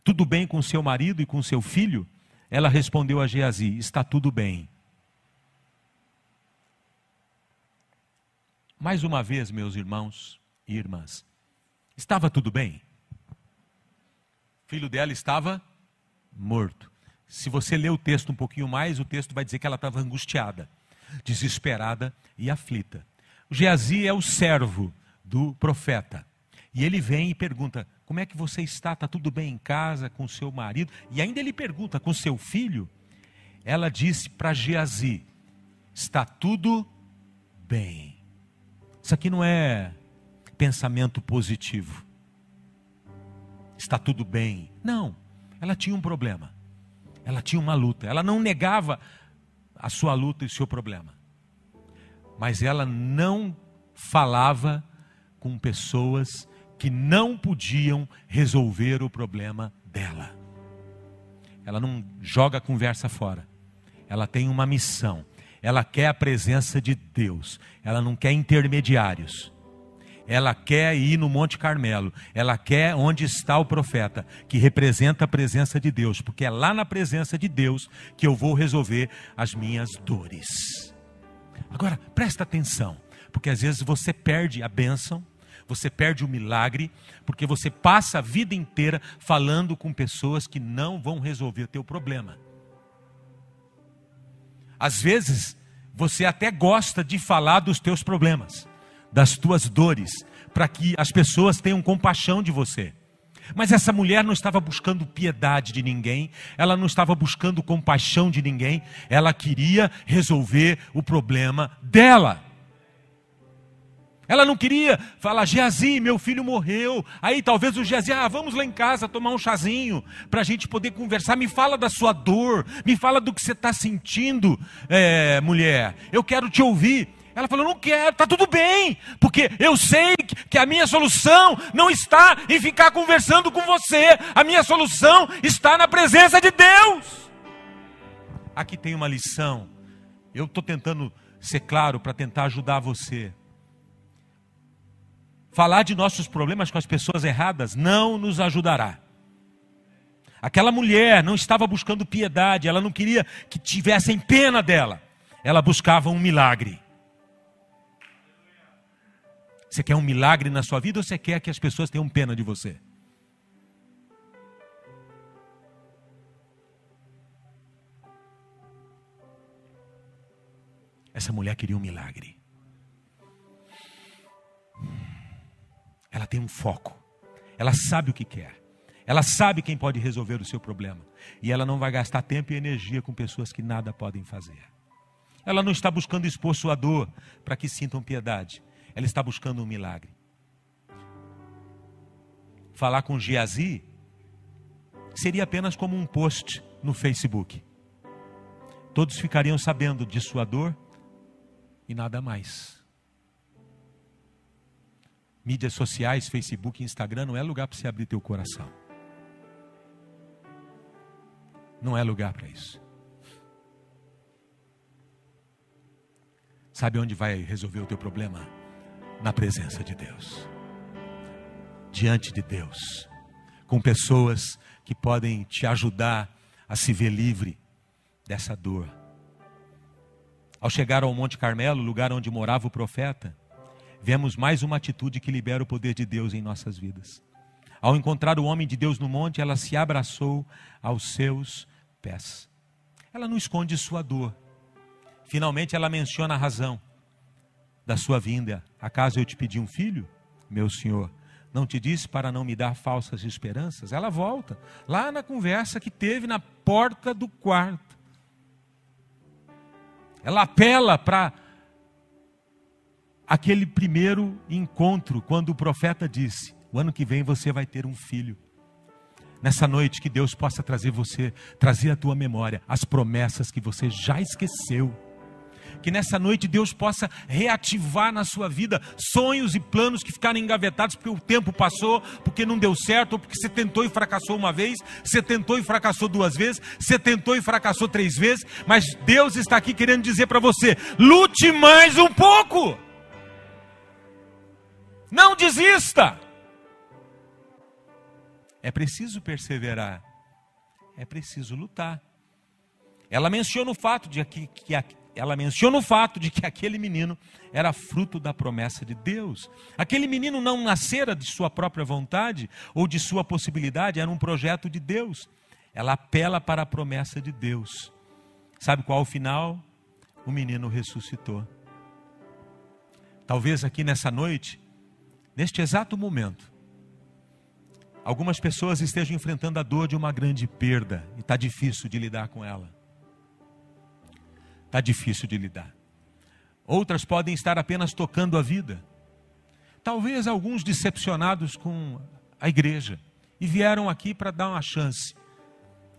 Tudo bem com seu marido e com seu filho? Ela respondeu a Geazi: Está tudo bem. Mais uma vez, meus irmãos e irmãs, estava tudo bem? O filho dela estava morto. Se você ler o texto um pouquinho mais, o texto vai dizer que ela estava angustiada, desesperada e aflita. Geazi é o servo do profeta. E ele vem e pergunta: Como é que você está? Está tudo bem em casa com seu marido? E ainda ele pergunta: Com seu filho? Ela disse para Geazi: Está tudo bem. Isso aqui não é pensamento positivo. Está tudo bem. Não. Ela tinha um problema. Ela tinha uma luta. Ela não negava a sua luta e o seu problema. Mas ela não falava com pessoas que não podiam resolver o problema dela. Ela não joga a conversa fora. Ela tem uma missão. Ela quer a presença de Deus. Ela não quer intermediários. Ela quer ir no Monte Carmelo. Ela quer onde está o profeta, que representa a presença de Deus, porque é lá na presença de Deus que eu vou resolver as minhas dores. Agora, presta atenção, porque às vezes você perde a bênção você perde o milagre, porque você passa a vida inteira falando com pessoas que não vão resolver o teu problema. Às vezes, você até gosta de falar dos teus problemas, das tuas dores, para que as pessoas tenham compaixão de você. Mas essa mulher não estava buscando piedade de ninguém, ela não estava buscando compaixão de ninguém, ela queria resolver o problema dela. Ela não queria falar, Geazi, meu filho morreu. Aí talvez o Geazi, ah, vamos lá em casa tomar um chazinho, para a gente poder conversar. Me fala da sua dor, me fala do que você está sentindo, é, mulher. Eu quero te ouvir. Ela falou: não quero, está tudo bem, porque eu sei que a minha solução não está em ficar conversando com você, a minha solução está na presença de Deus. Aqui tem uma lição, eu estou tentando ser claro para tentar ajudar você. Falar de nossos problemas com as pessoas erradas não nos ajudará. Aquela mulher não estava buscando piedade, ela não queria que tivessem pena dela, ela buscava um milagre. Você quer um milagre na sua vida ou você quer que as pessoas tenham pena de você? Essa mulher queria um milagre. Ela tem um foco. Ela sabe o que quer. Ela sabe quem pode resolver o seu problema. E ela não vai gastar tempo e energia com pessoas que nada podem fazer. Ela não está buscando expor sua dor para que sintam piedade. Ela está buscando um milagre. Falar com Geazi seria apenas como um post no Facebook. Todos ficariam sabendo de sua dor e nada mais. Mídias sociais, Facebook, Instagram não é lugar para você abrir teu coração. Não é lugar para isso. Sabe onde vai resolver o teu problema? na presença de Deus. Diante de Deus, com pessoas que podem te ajudar a se ver livre dessa dor. Ao chegar ao Monte Carmelo, lugar onde morava o profeta, vemos mais uma atitude que libera o poder de Deus em nossas vidas. Ao encontrar o homem de Deus no monte, ela se abraçou aos seus pés. Ela não esconde sua dor. Finalmente ela menciona a razão da sua vinda. Acaso eu te pedi um filho, meu senhor? Não te disse para não me dar falsas esperanças? Ela volta, lá na conversa que teve na porta do quarto. Ela apela para aquele primeiro encontro, quando o profeta disse: O ano que vem você vai ter um filho. Nessa noite, que Deus possa trazer você, trazer à tua memória as promessas que você já esqueceu que nessa noite Deus possa reativar na sua vida sonhos e planos que ficaram engavetados porque o tempo passou, porque não deu certo, ou porque você tentou e fracassou uma vez, você tentou e fracassou duas vezes, você tentou e fracassou três vezes, mas Deus está aqui querendo dizer para você: lute mais um pouco, não desista. É preciso perseverar, é preciso lutar. Ela menciona o fato de que, que, ela menciona o fato de que aquele menino era fruto da promessa de Deus. Aquele menino não nascera de sua própria vontade ou de sua possibilidade, era um projeto de Deus. Ela apela para a promessa de Deus. Sabe qual o final? O menino ressuscitou. Talvez aqui nessa noite, neste exato momento, algumas pessoas estejam enfrentando a dor de uma grande perda e está difícil de lidar com ela está difícil de lidar. Outras podem estar apenas tocando a vida. Talvez alguns decepcionados com a igreja e vieram aqui para dar uma chance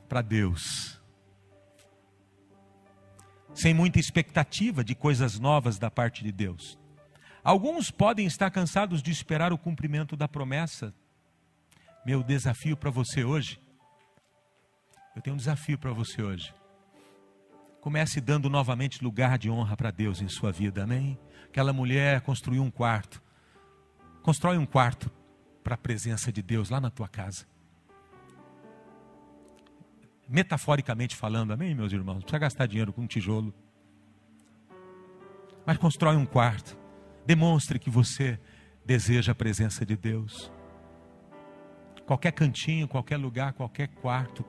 para Deus. Sem muita expectativa de coisas novas da parte de Deus. Alguns podem estar cansados de esperar o cumprimento da promessa. Meu desafio para você hoje. Eu tenho um desafio para você hoje. Comece dando novamente lugar de honra para Deus em sua vida, amém? Aquela mulher construiu um quarto. Constrói um quarto para a presença de Deus lá na tua casa. Metaforicamente falando, amém, meus irmãos? Não precisa gastar dinheiro com um tijolo. Mas constrói um quarto. Demonstre que você deseja a presença de Deus. Qualquer cantinho, qualquer lugar, qualquer quarto,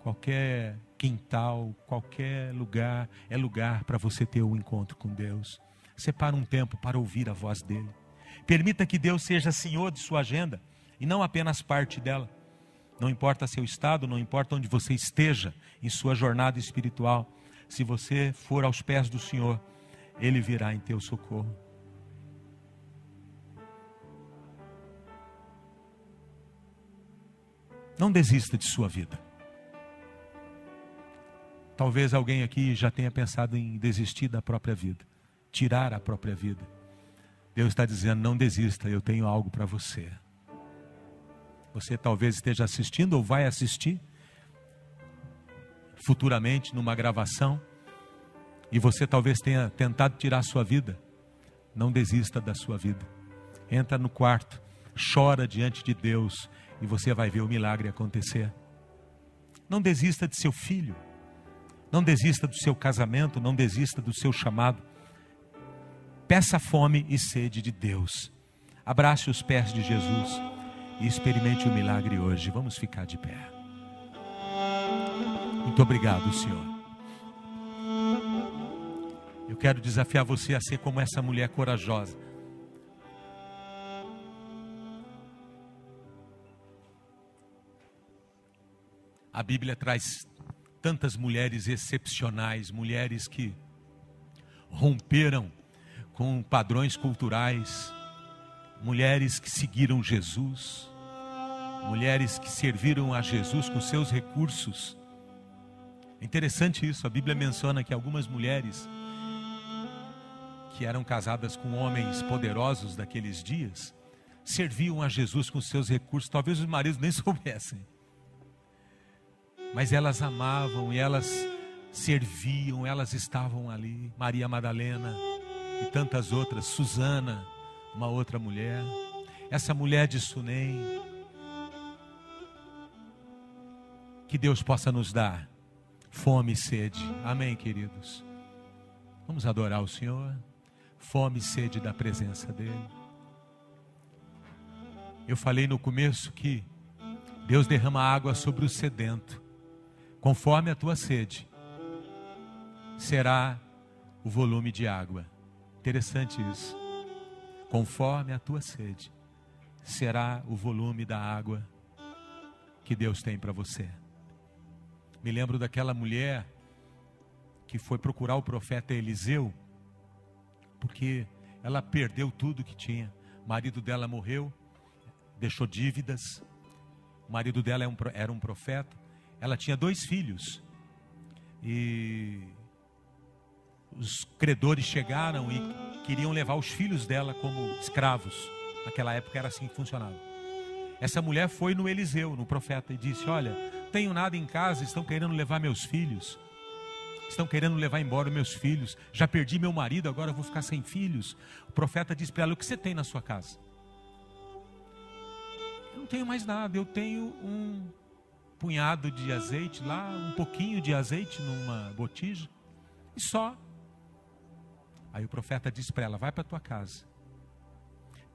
qualquer quintal, qualquer lugar, é lugar para você ter um encontro com Deus. Separa um tempo para ouvir a voz dele. Permita que Deus seja senhor de sua agenda e não apenas parte dela. Não importa seu estado, não importa onde você esteja em sua jornada espiritual, se você for aos pés do Senhor, ele virá em teu socorro. Não desista de sua vida. Talvez alguém aqui já tenha pensado em desistir da própria vida, tirar a própria vida. Deus está dizendo: não desista, eu tenho algo para você. Você talvez esteja assistindo ou vai assistir futuramente numa gravação e você talvez tenha tentado tirar a sua vida. Não desista da sua vida. Entra no quarto, chora diante de Deus e você vai ver o milagre acontecer. Não desista de seu filho. Não desista do seu casamento, não desista do seu chamado. Peça fome e sede de Deus. Abrace os pés de Jesus e experimente o milagre hoje. Vamos ficar de pé. Muito obrigado, Senhor. Eu quero desafiar você a ser como essa mulher corajosa. A Bíblia traz tantas mulheres excepcionais, mulheres que romperam com padrões culturais, mulheres que seguiram Jesus, mulheres que serviram a Jesus com seus recursos. É interessante isso, a Bíblia menciona que algumas mulheres que eram casadas com homens poderosos daqueles dias serviam a Jesus com seus recursos, talvez os maridos nem soubessem. Mas elas amavam e elas serviam, elas estavam ali. Maria Madalena e tantas outras, Susana, uma outra mulher, essa mulher de Sunem. Que Deus possa nos dar fome e sede. Amém, queridos. Vamos adorar o Senhor. Fome e sede da presença dEle. Eu falei no começo que Deus derrama água sobre o sedento conforme a tua sede, será o volume de água. Interessante isso. Conforme a tua sede, será o volume da água que Deus tem para você. Me lembro daquela mulher que foi procurar o profeta Eliseu, porque ela perdeu tudo que tinha. O marido dela morreu, deixou dívidas. O marido dela é era um profeta. Ela tinha dois filhos. E os credores chegaram e queriam levar os filhos dela como escravos. Naquela época era assim que funcionava. Essa mulher foi no Eliseu, no profeta, e disse: Olha, tenho nada em casa, estão querendo levar meus filhos. Estão querendo levar embora meus filhos. Já perdi meu marido, agora vou ficar sem filhos. O profeta disse para ela: O que você tem na sua casa? Eu não tenho mais nada, eu tenho um punhado de azeite lá, um pouquinho de azeite numa botija e só. Aí o profeta diz para ela: vai para tua casa,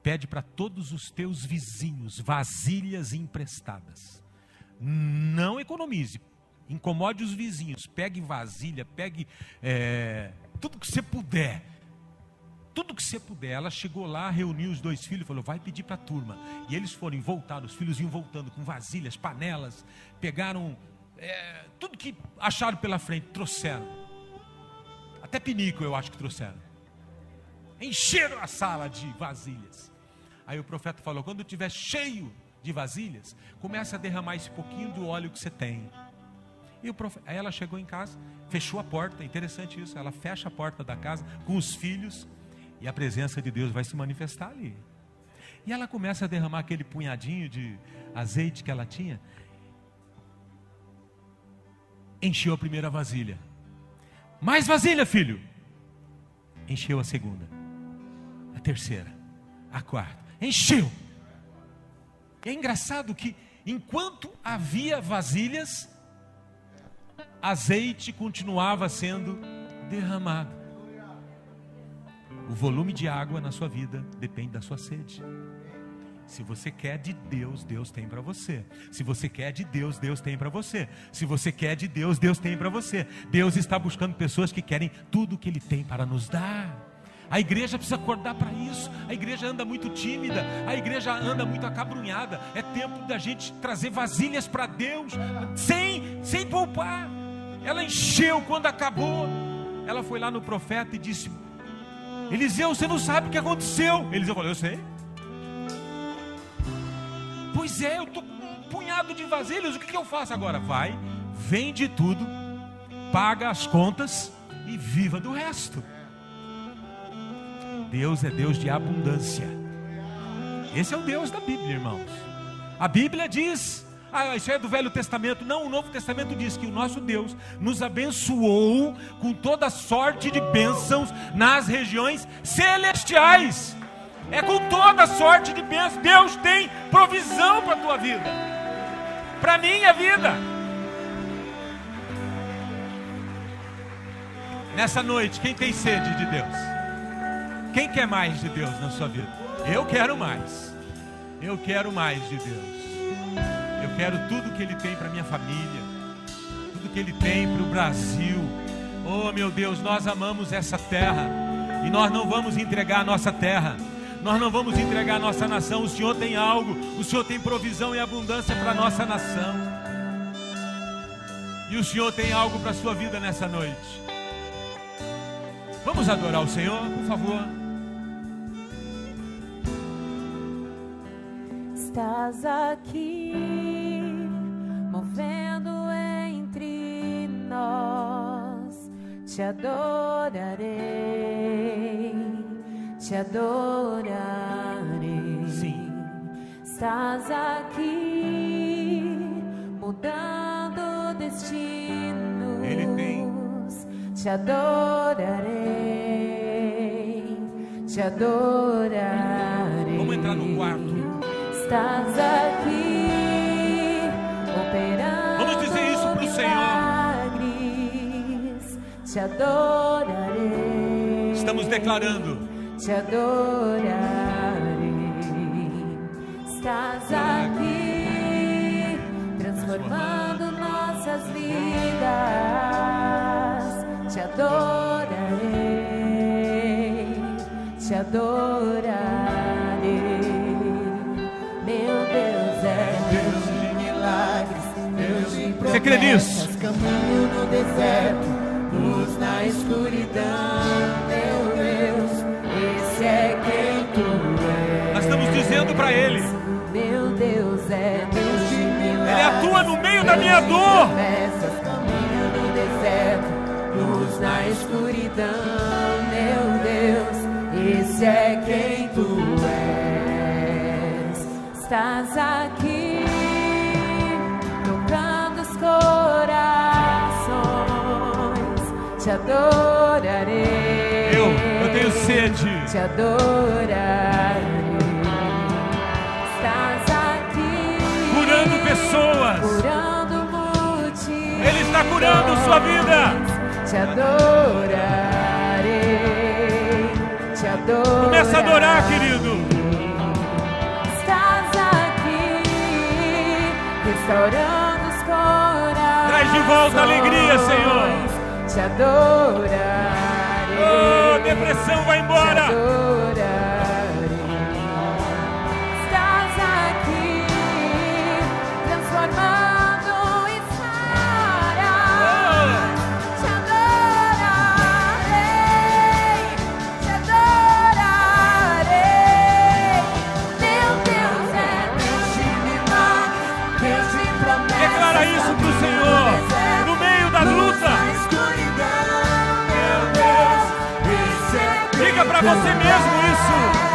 pede para todos os teus vizinhos vasilhas emprestadas. Não economize, incomode os vizinhos, pegue vasilha, pegue é, tudo que você puder tudo que você puder. Ela chegou lá, reuniu os dois filhos, falou: vai pedir para a turma. E eles foram voltar, os filhos iam voltando com vasilhas, panelas, pegaram é, tudo que acharam pela frente, trouxeram. Até pinico eu acho que trouxeram. Encheram a sala de vasilhas. Aí o profeta falou: quando estiver cheio de vasilhas, comece a derramar esse pouquinho do óleo que você tem. E profe... aí ela chegou em casa, fechou a porta, interessante isso. Ela fecha a porta da casa com os filhos e a presença de Deus vai se manifestar ali. E ela começa a derramar aquele punhadinho de azeite que ela tinha. Encheu a primeira vasilha. Mais vasilha, filho. Encheu a segunda. A terceira. A quarta. Encheu. É engraçado que enquanto havia vasilhas, azeite continuava sendo derramado. O volume de água na sua vida depende da sua sede. Se você quer de Deus, Deus tem para você. Se você quer de Deus, Deus tem para você. Se você quer de Deus, Deus tem para você. Deus está buscando pessoas que querem tudo que Ele tem para nos dar. A igreja precisa acordar para isso. A igreja anda muito tímida, a igreja anda muito acabrunhada. É tempo da gente trazer vasilhas para Deus, sem, sem poupar. Ela encheu quando acabou. Ela foi lá no profeta e disse: Eliseu, você não sabe o que aconteceu. Eliseu falou, eu sei. Pois é, eu com punhado de vasilhas, o que, que eu faço agora? Vai, vende tudo, paga as contas e viva do resto. Deus é Deus de abundância. Esse é o Deus da Bíblia, irmãos. A Bíblia diz, ah, isso é do Velho Testamento. Não, o Novo Testamento diz que o nosso Deus nos abençoou com toda sorte de bênçãos nas regiões celestiais. É com toda sorte de bênçãos. Deus tem provisão para a tua vida, para a minha vida. Nessa noite, quem tem sede de Deus? Quem quer mais de Deus na sua vida? Eu quero mais. Eu quero mais de Deus. Quero tudo que Ele tem para minha família, tudo que Ele tem para o Brasil. Oh meu Deus, nós amamos essa terra e nós não vamos entregar a nossa terra. Nós não vamos entregar a nossa nação. O Senhor tem algo, o Senhor tem provisão e abundância para a nossa nação. E o Senhor tem algo para a sua vida nessa noite. Vamos adorar o Senhor, por favor. Estás aqui, movendo entre nós, te adorarei, te adorarei. Sim. Estás aqui, mudando destinos. Ele tem. Te adorarei, te adorarei. Vamos entrar no quarto. Estás aqui, Senhor. Te adorarei. Estamos declarando. Te adorarei. Estás aqui, transformando nossas vidas. Te adorarei. Te adorarei. Você crê nisso? Caminho no deserto, luz na escuridão. Meu Deus, esse é quem tu és. Nós estamos dizendo para Ele. Meu Deus é Deus de milagres. Ele atua no meio da minha dor. Promessas, caminho no deserto, luz na escuridão. Meu Deus, esse é quem tu és. Estás aqui, Te adorarei. Eu, eu tenho sede. Te adorarei. Estás aqui Curando pessoas. curando multidões. Ele está curando sua vida. Te adorarei, te adorarei. Começa a adorar, querido. Estás aqui, restaurando os corações. Traz de volta a alegria, Senhor. Te adorarei. Oh, depressão vai embora. Para você mesmo isso.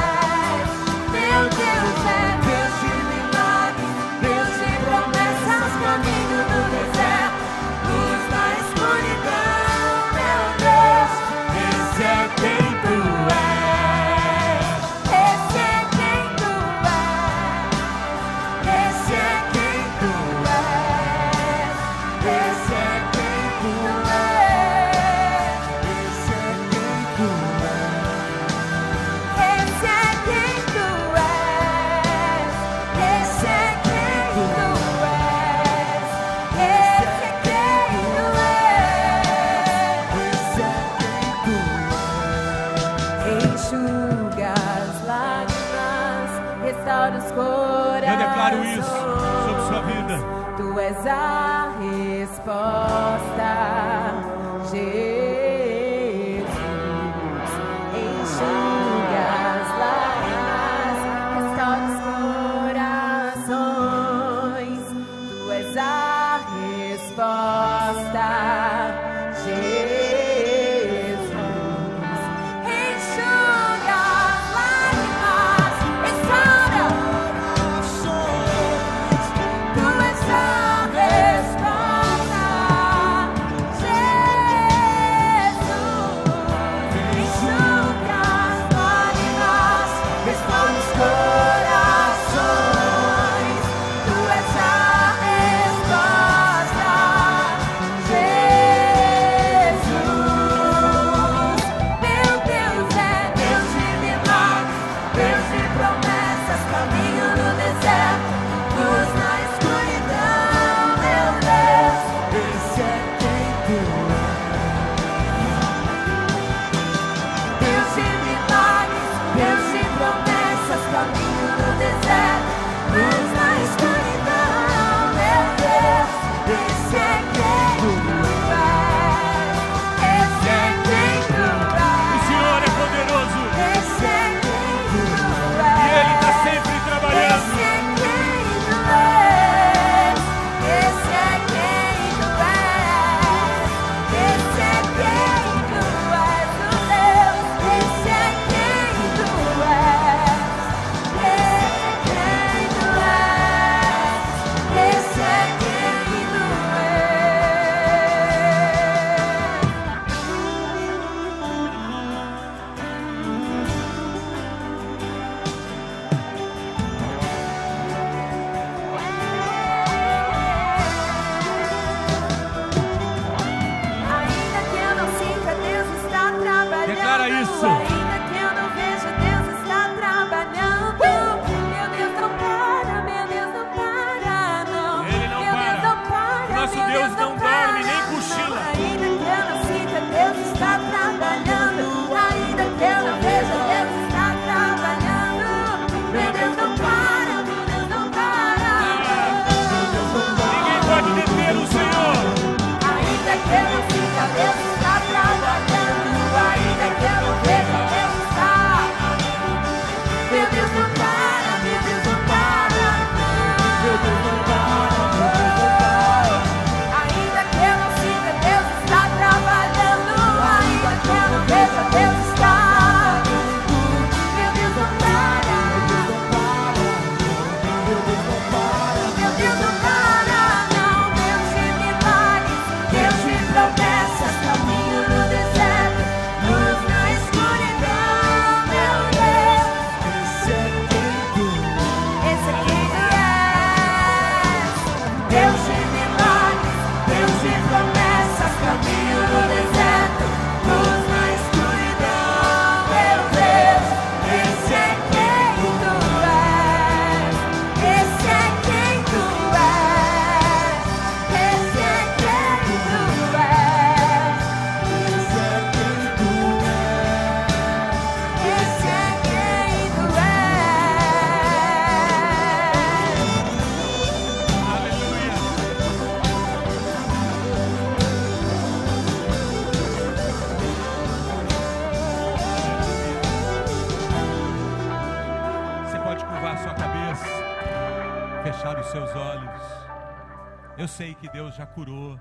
Eu sei que Deus já curou,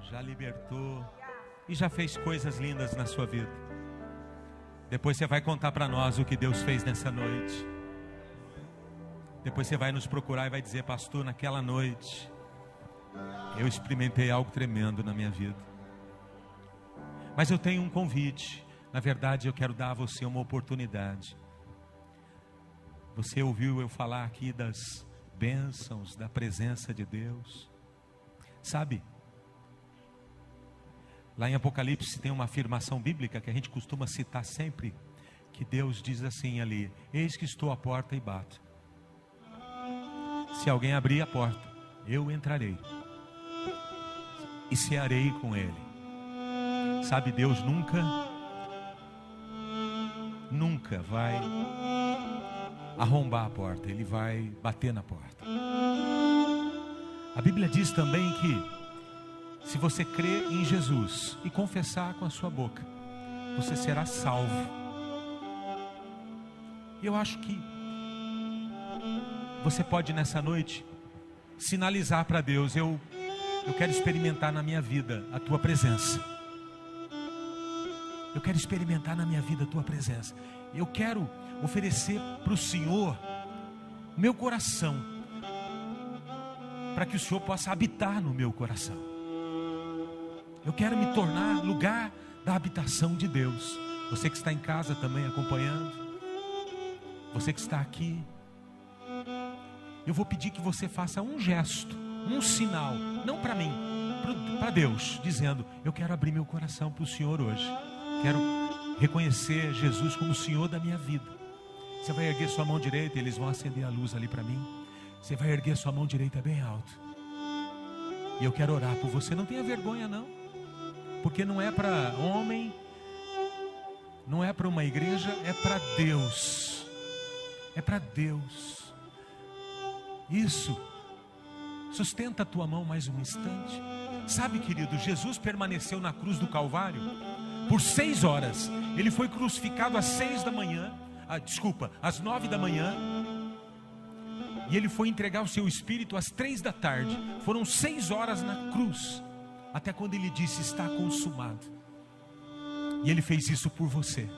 já libertou e já fez coisas lindas na sua vida. Depois você vai contar para nós o que Deus fez nessa noite. Depois você vai nos procurar e vai dizer, pastor, naquela noite eu experimentei algo tremendo na minha vida. Mas eu tenho um convite. Na verdade, eu quero dar a você uma oportunidade. Você ouviu eu falar aqui das bênçãos, da presença de Deus. Sabe? Lá em Apocalipse tem uma afirmação bíblica que a gente costuma citar sempre, que Deus diz assim ali: Eis que estou à porta e bato. Se alguém abrir a porta, eu entrarei e cearei com ele. Sabe, Deus nunca, nunca vai arrombar a porta, ele vai bater na porta. A Bíblia diz também que se você crer em Jesus e confessar com a sua boca, você será salvo. Eu acho que você pode nessa noite sinalizar para Deus: eu, eu quero experimentar na minha vida a tua presença. Eu quero experimentar na minha vida a tua presença. Eu quero oferecer para o Senhor meu coração, para que o Senhor possa habitar no meu coração. Eu quero me tornar lugar da habitação de Deus. Você que está em casa também acompanhando, você que está aqui, eu vou pedir que você faça um gesto, um sinal, não para mim, para Deus, dizendo: Eu quero abrir meu coração para o Senhor hoje. Quero reconhecer Jesus como o Senhor da minha vida. Você vai erguer sua mão direita, e eles vão acender a luz ali para mim. Você vai erguer sua mão direita bem alto. E eu quero orar por você. Não tenha vergonha, não. Porque não é para homem, não é para uma igreja, é para Deus. É para Deus. Isso. Sustenta a tua mão mais um instante. Sabe, querido, Jesus permaneceu na cruz do Calvário por seis horas. Ele foi crucificado às seis da manhã, ah, desculpa, às nove da manhã. E ele foi entregar o seu espírito às três da tarde. Foram seis horas na cruz, até quando ele disse: Está consumado. E ele fez isso por você.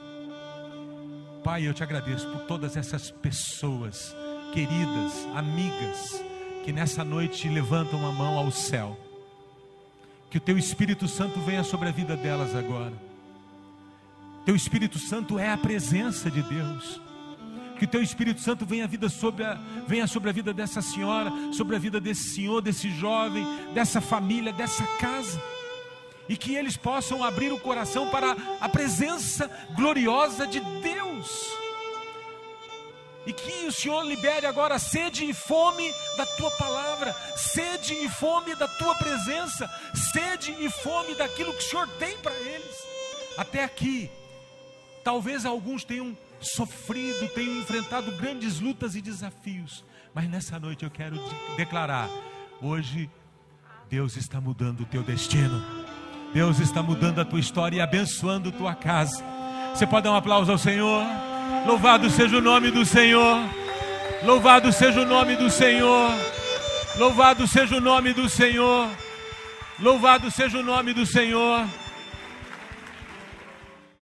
Pai, eu te agradeço por todas essas pessoas, queridas, amigas, que nessa noite levantam a mão ao céu. Que o teu Espírito Santo venha sobre a vida delas agora teu Espírito Santo é a presença de Deus. Que o teu Espírito Santo venha, vida sobre a, venha sobre a vida dessa senhora, sobre a vida desse senhor, desse jovem, dessa família, dessa casa. E que eles possam abrir o coração para a presença gloriosa de Deus. E que o Senhor libere agora sede e fome da tua palavra, sede e fome da tua presença, sede e fome daquilo que o Senhor tem para eles. Até aqui, Talvez alguns tenham sofrido, tenham enfrentado grandes lutas e desafios, mas nessa noite eu quero declarar: hoje Deus está mudando o teu destino, Deus está mudando a tua história e abençoando tua casa. Você pode dar um aplauso ao Senhor? Louvado seja o nome do Senhor, louvado seja o nome do Senhor, louvado seja o nome do Senhor, louvado seja o nome do Senhor.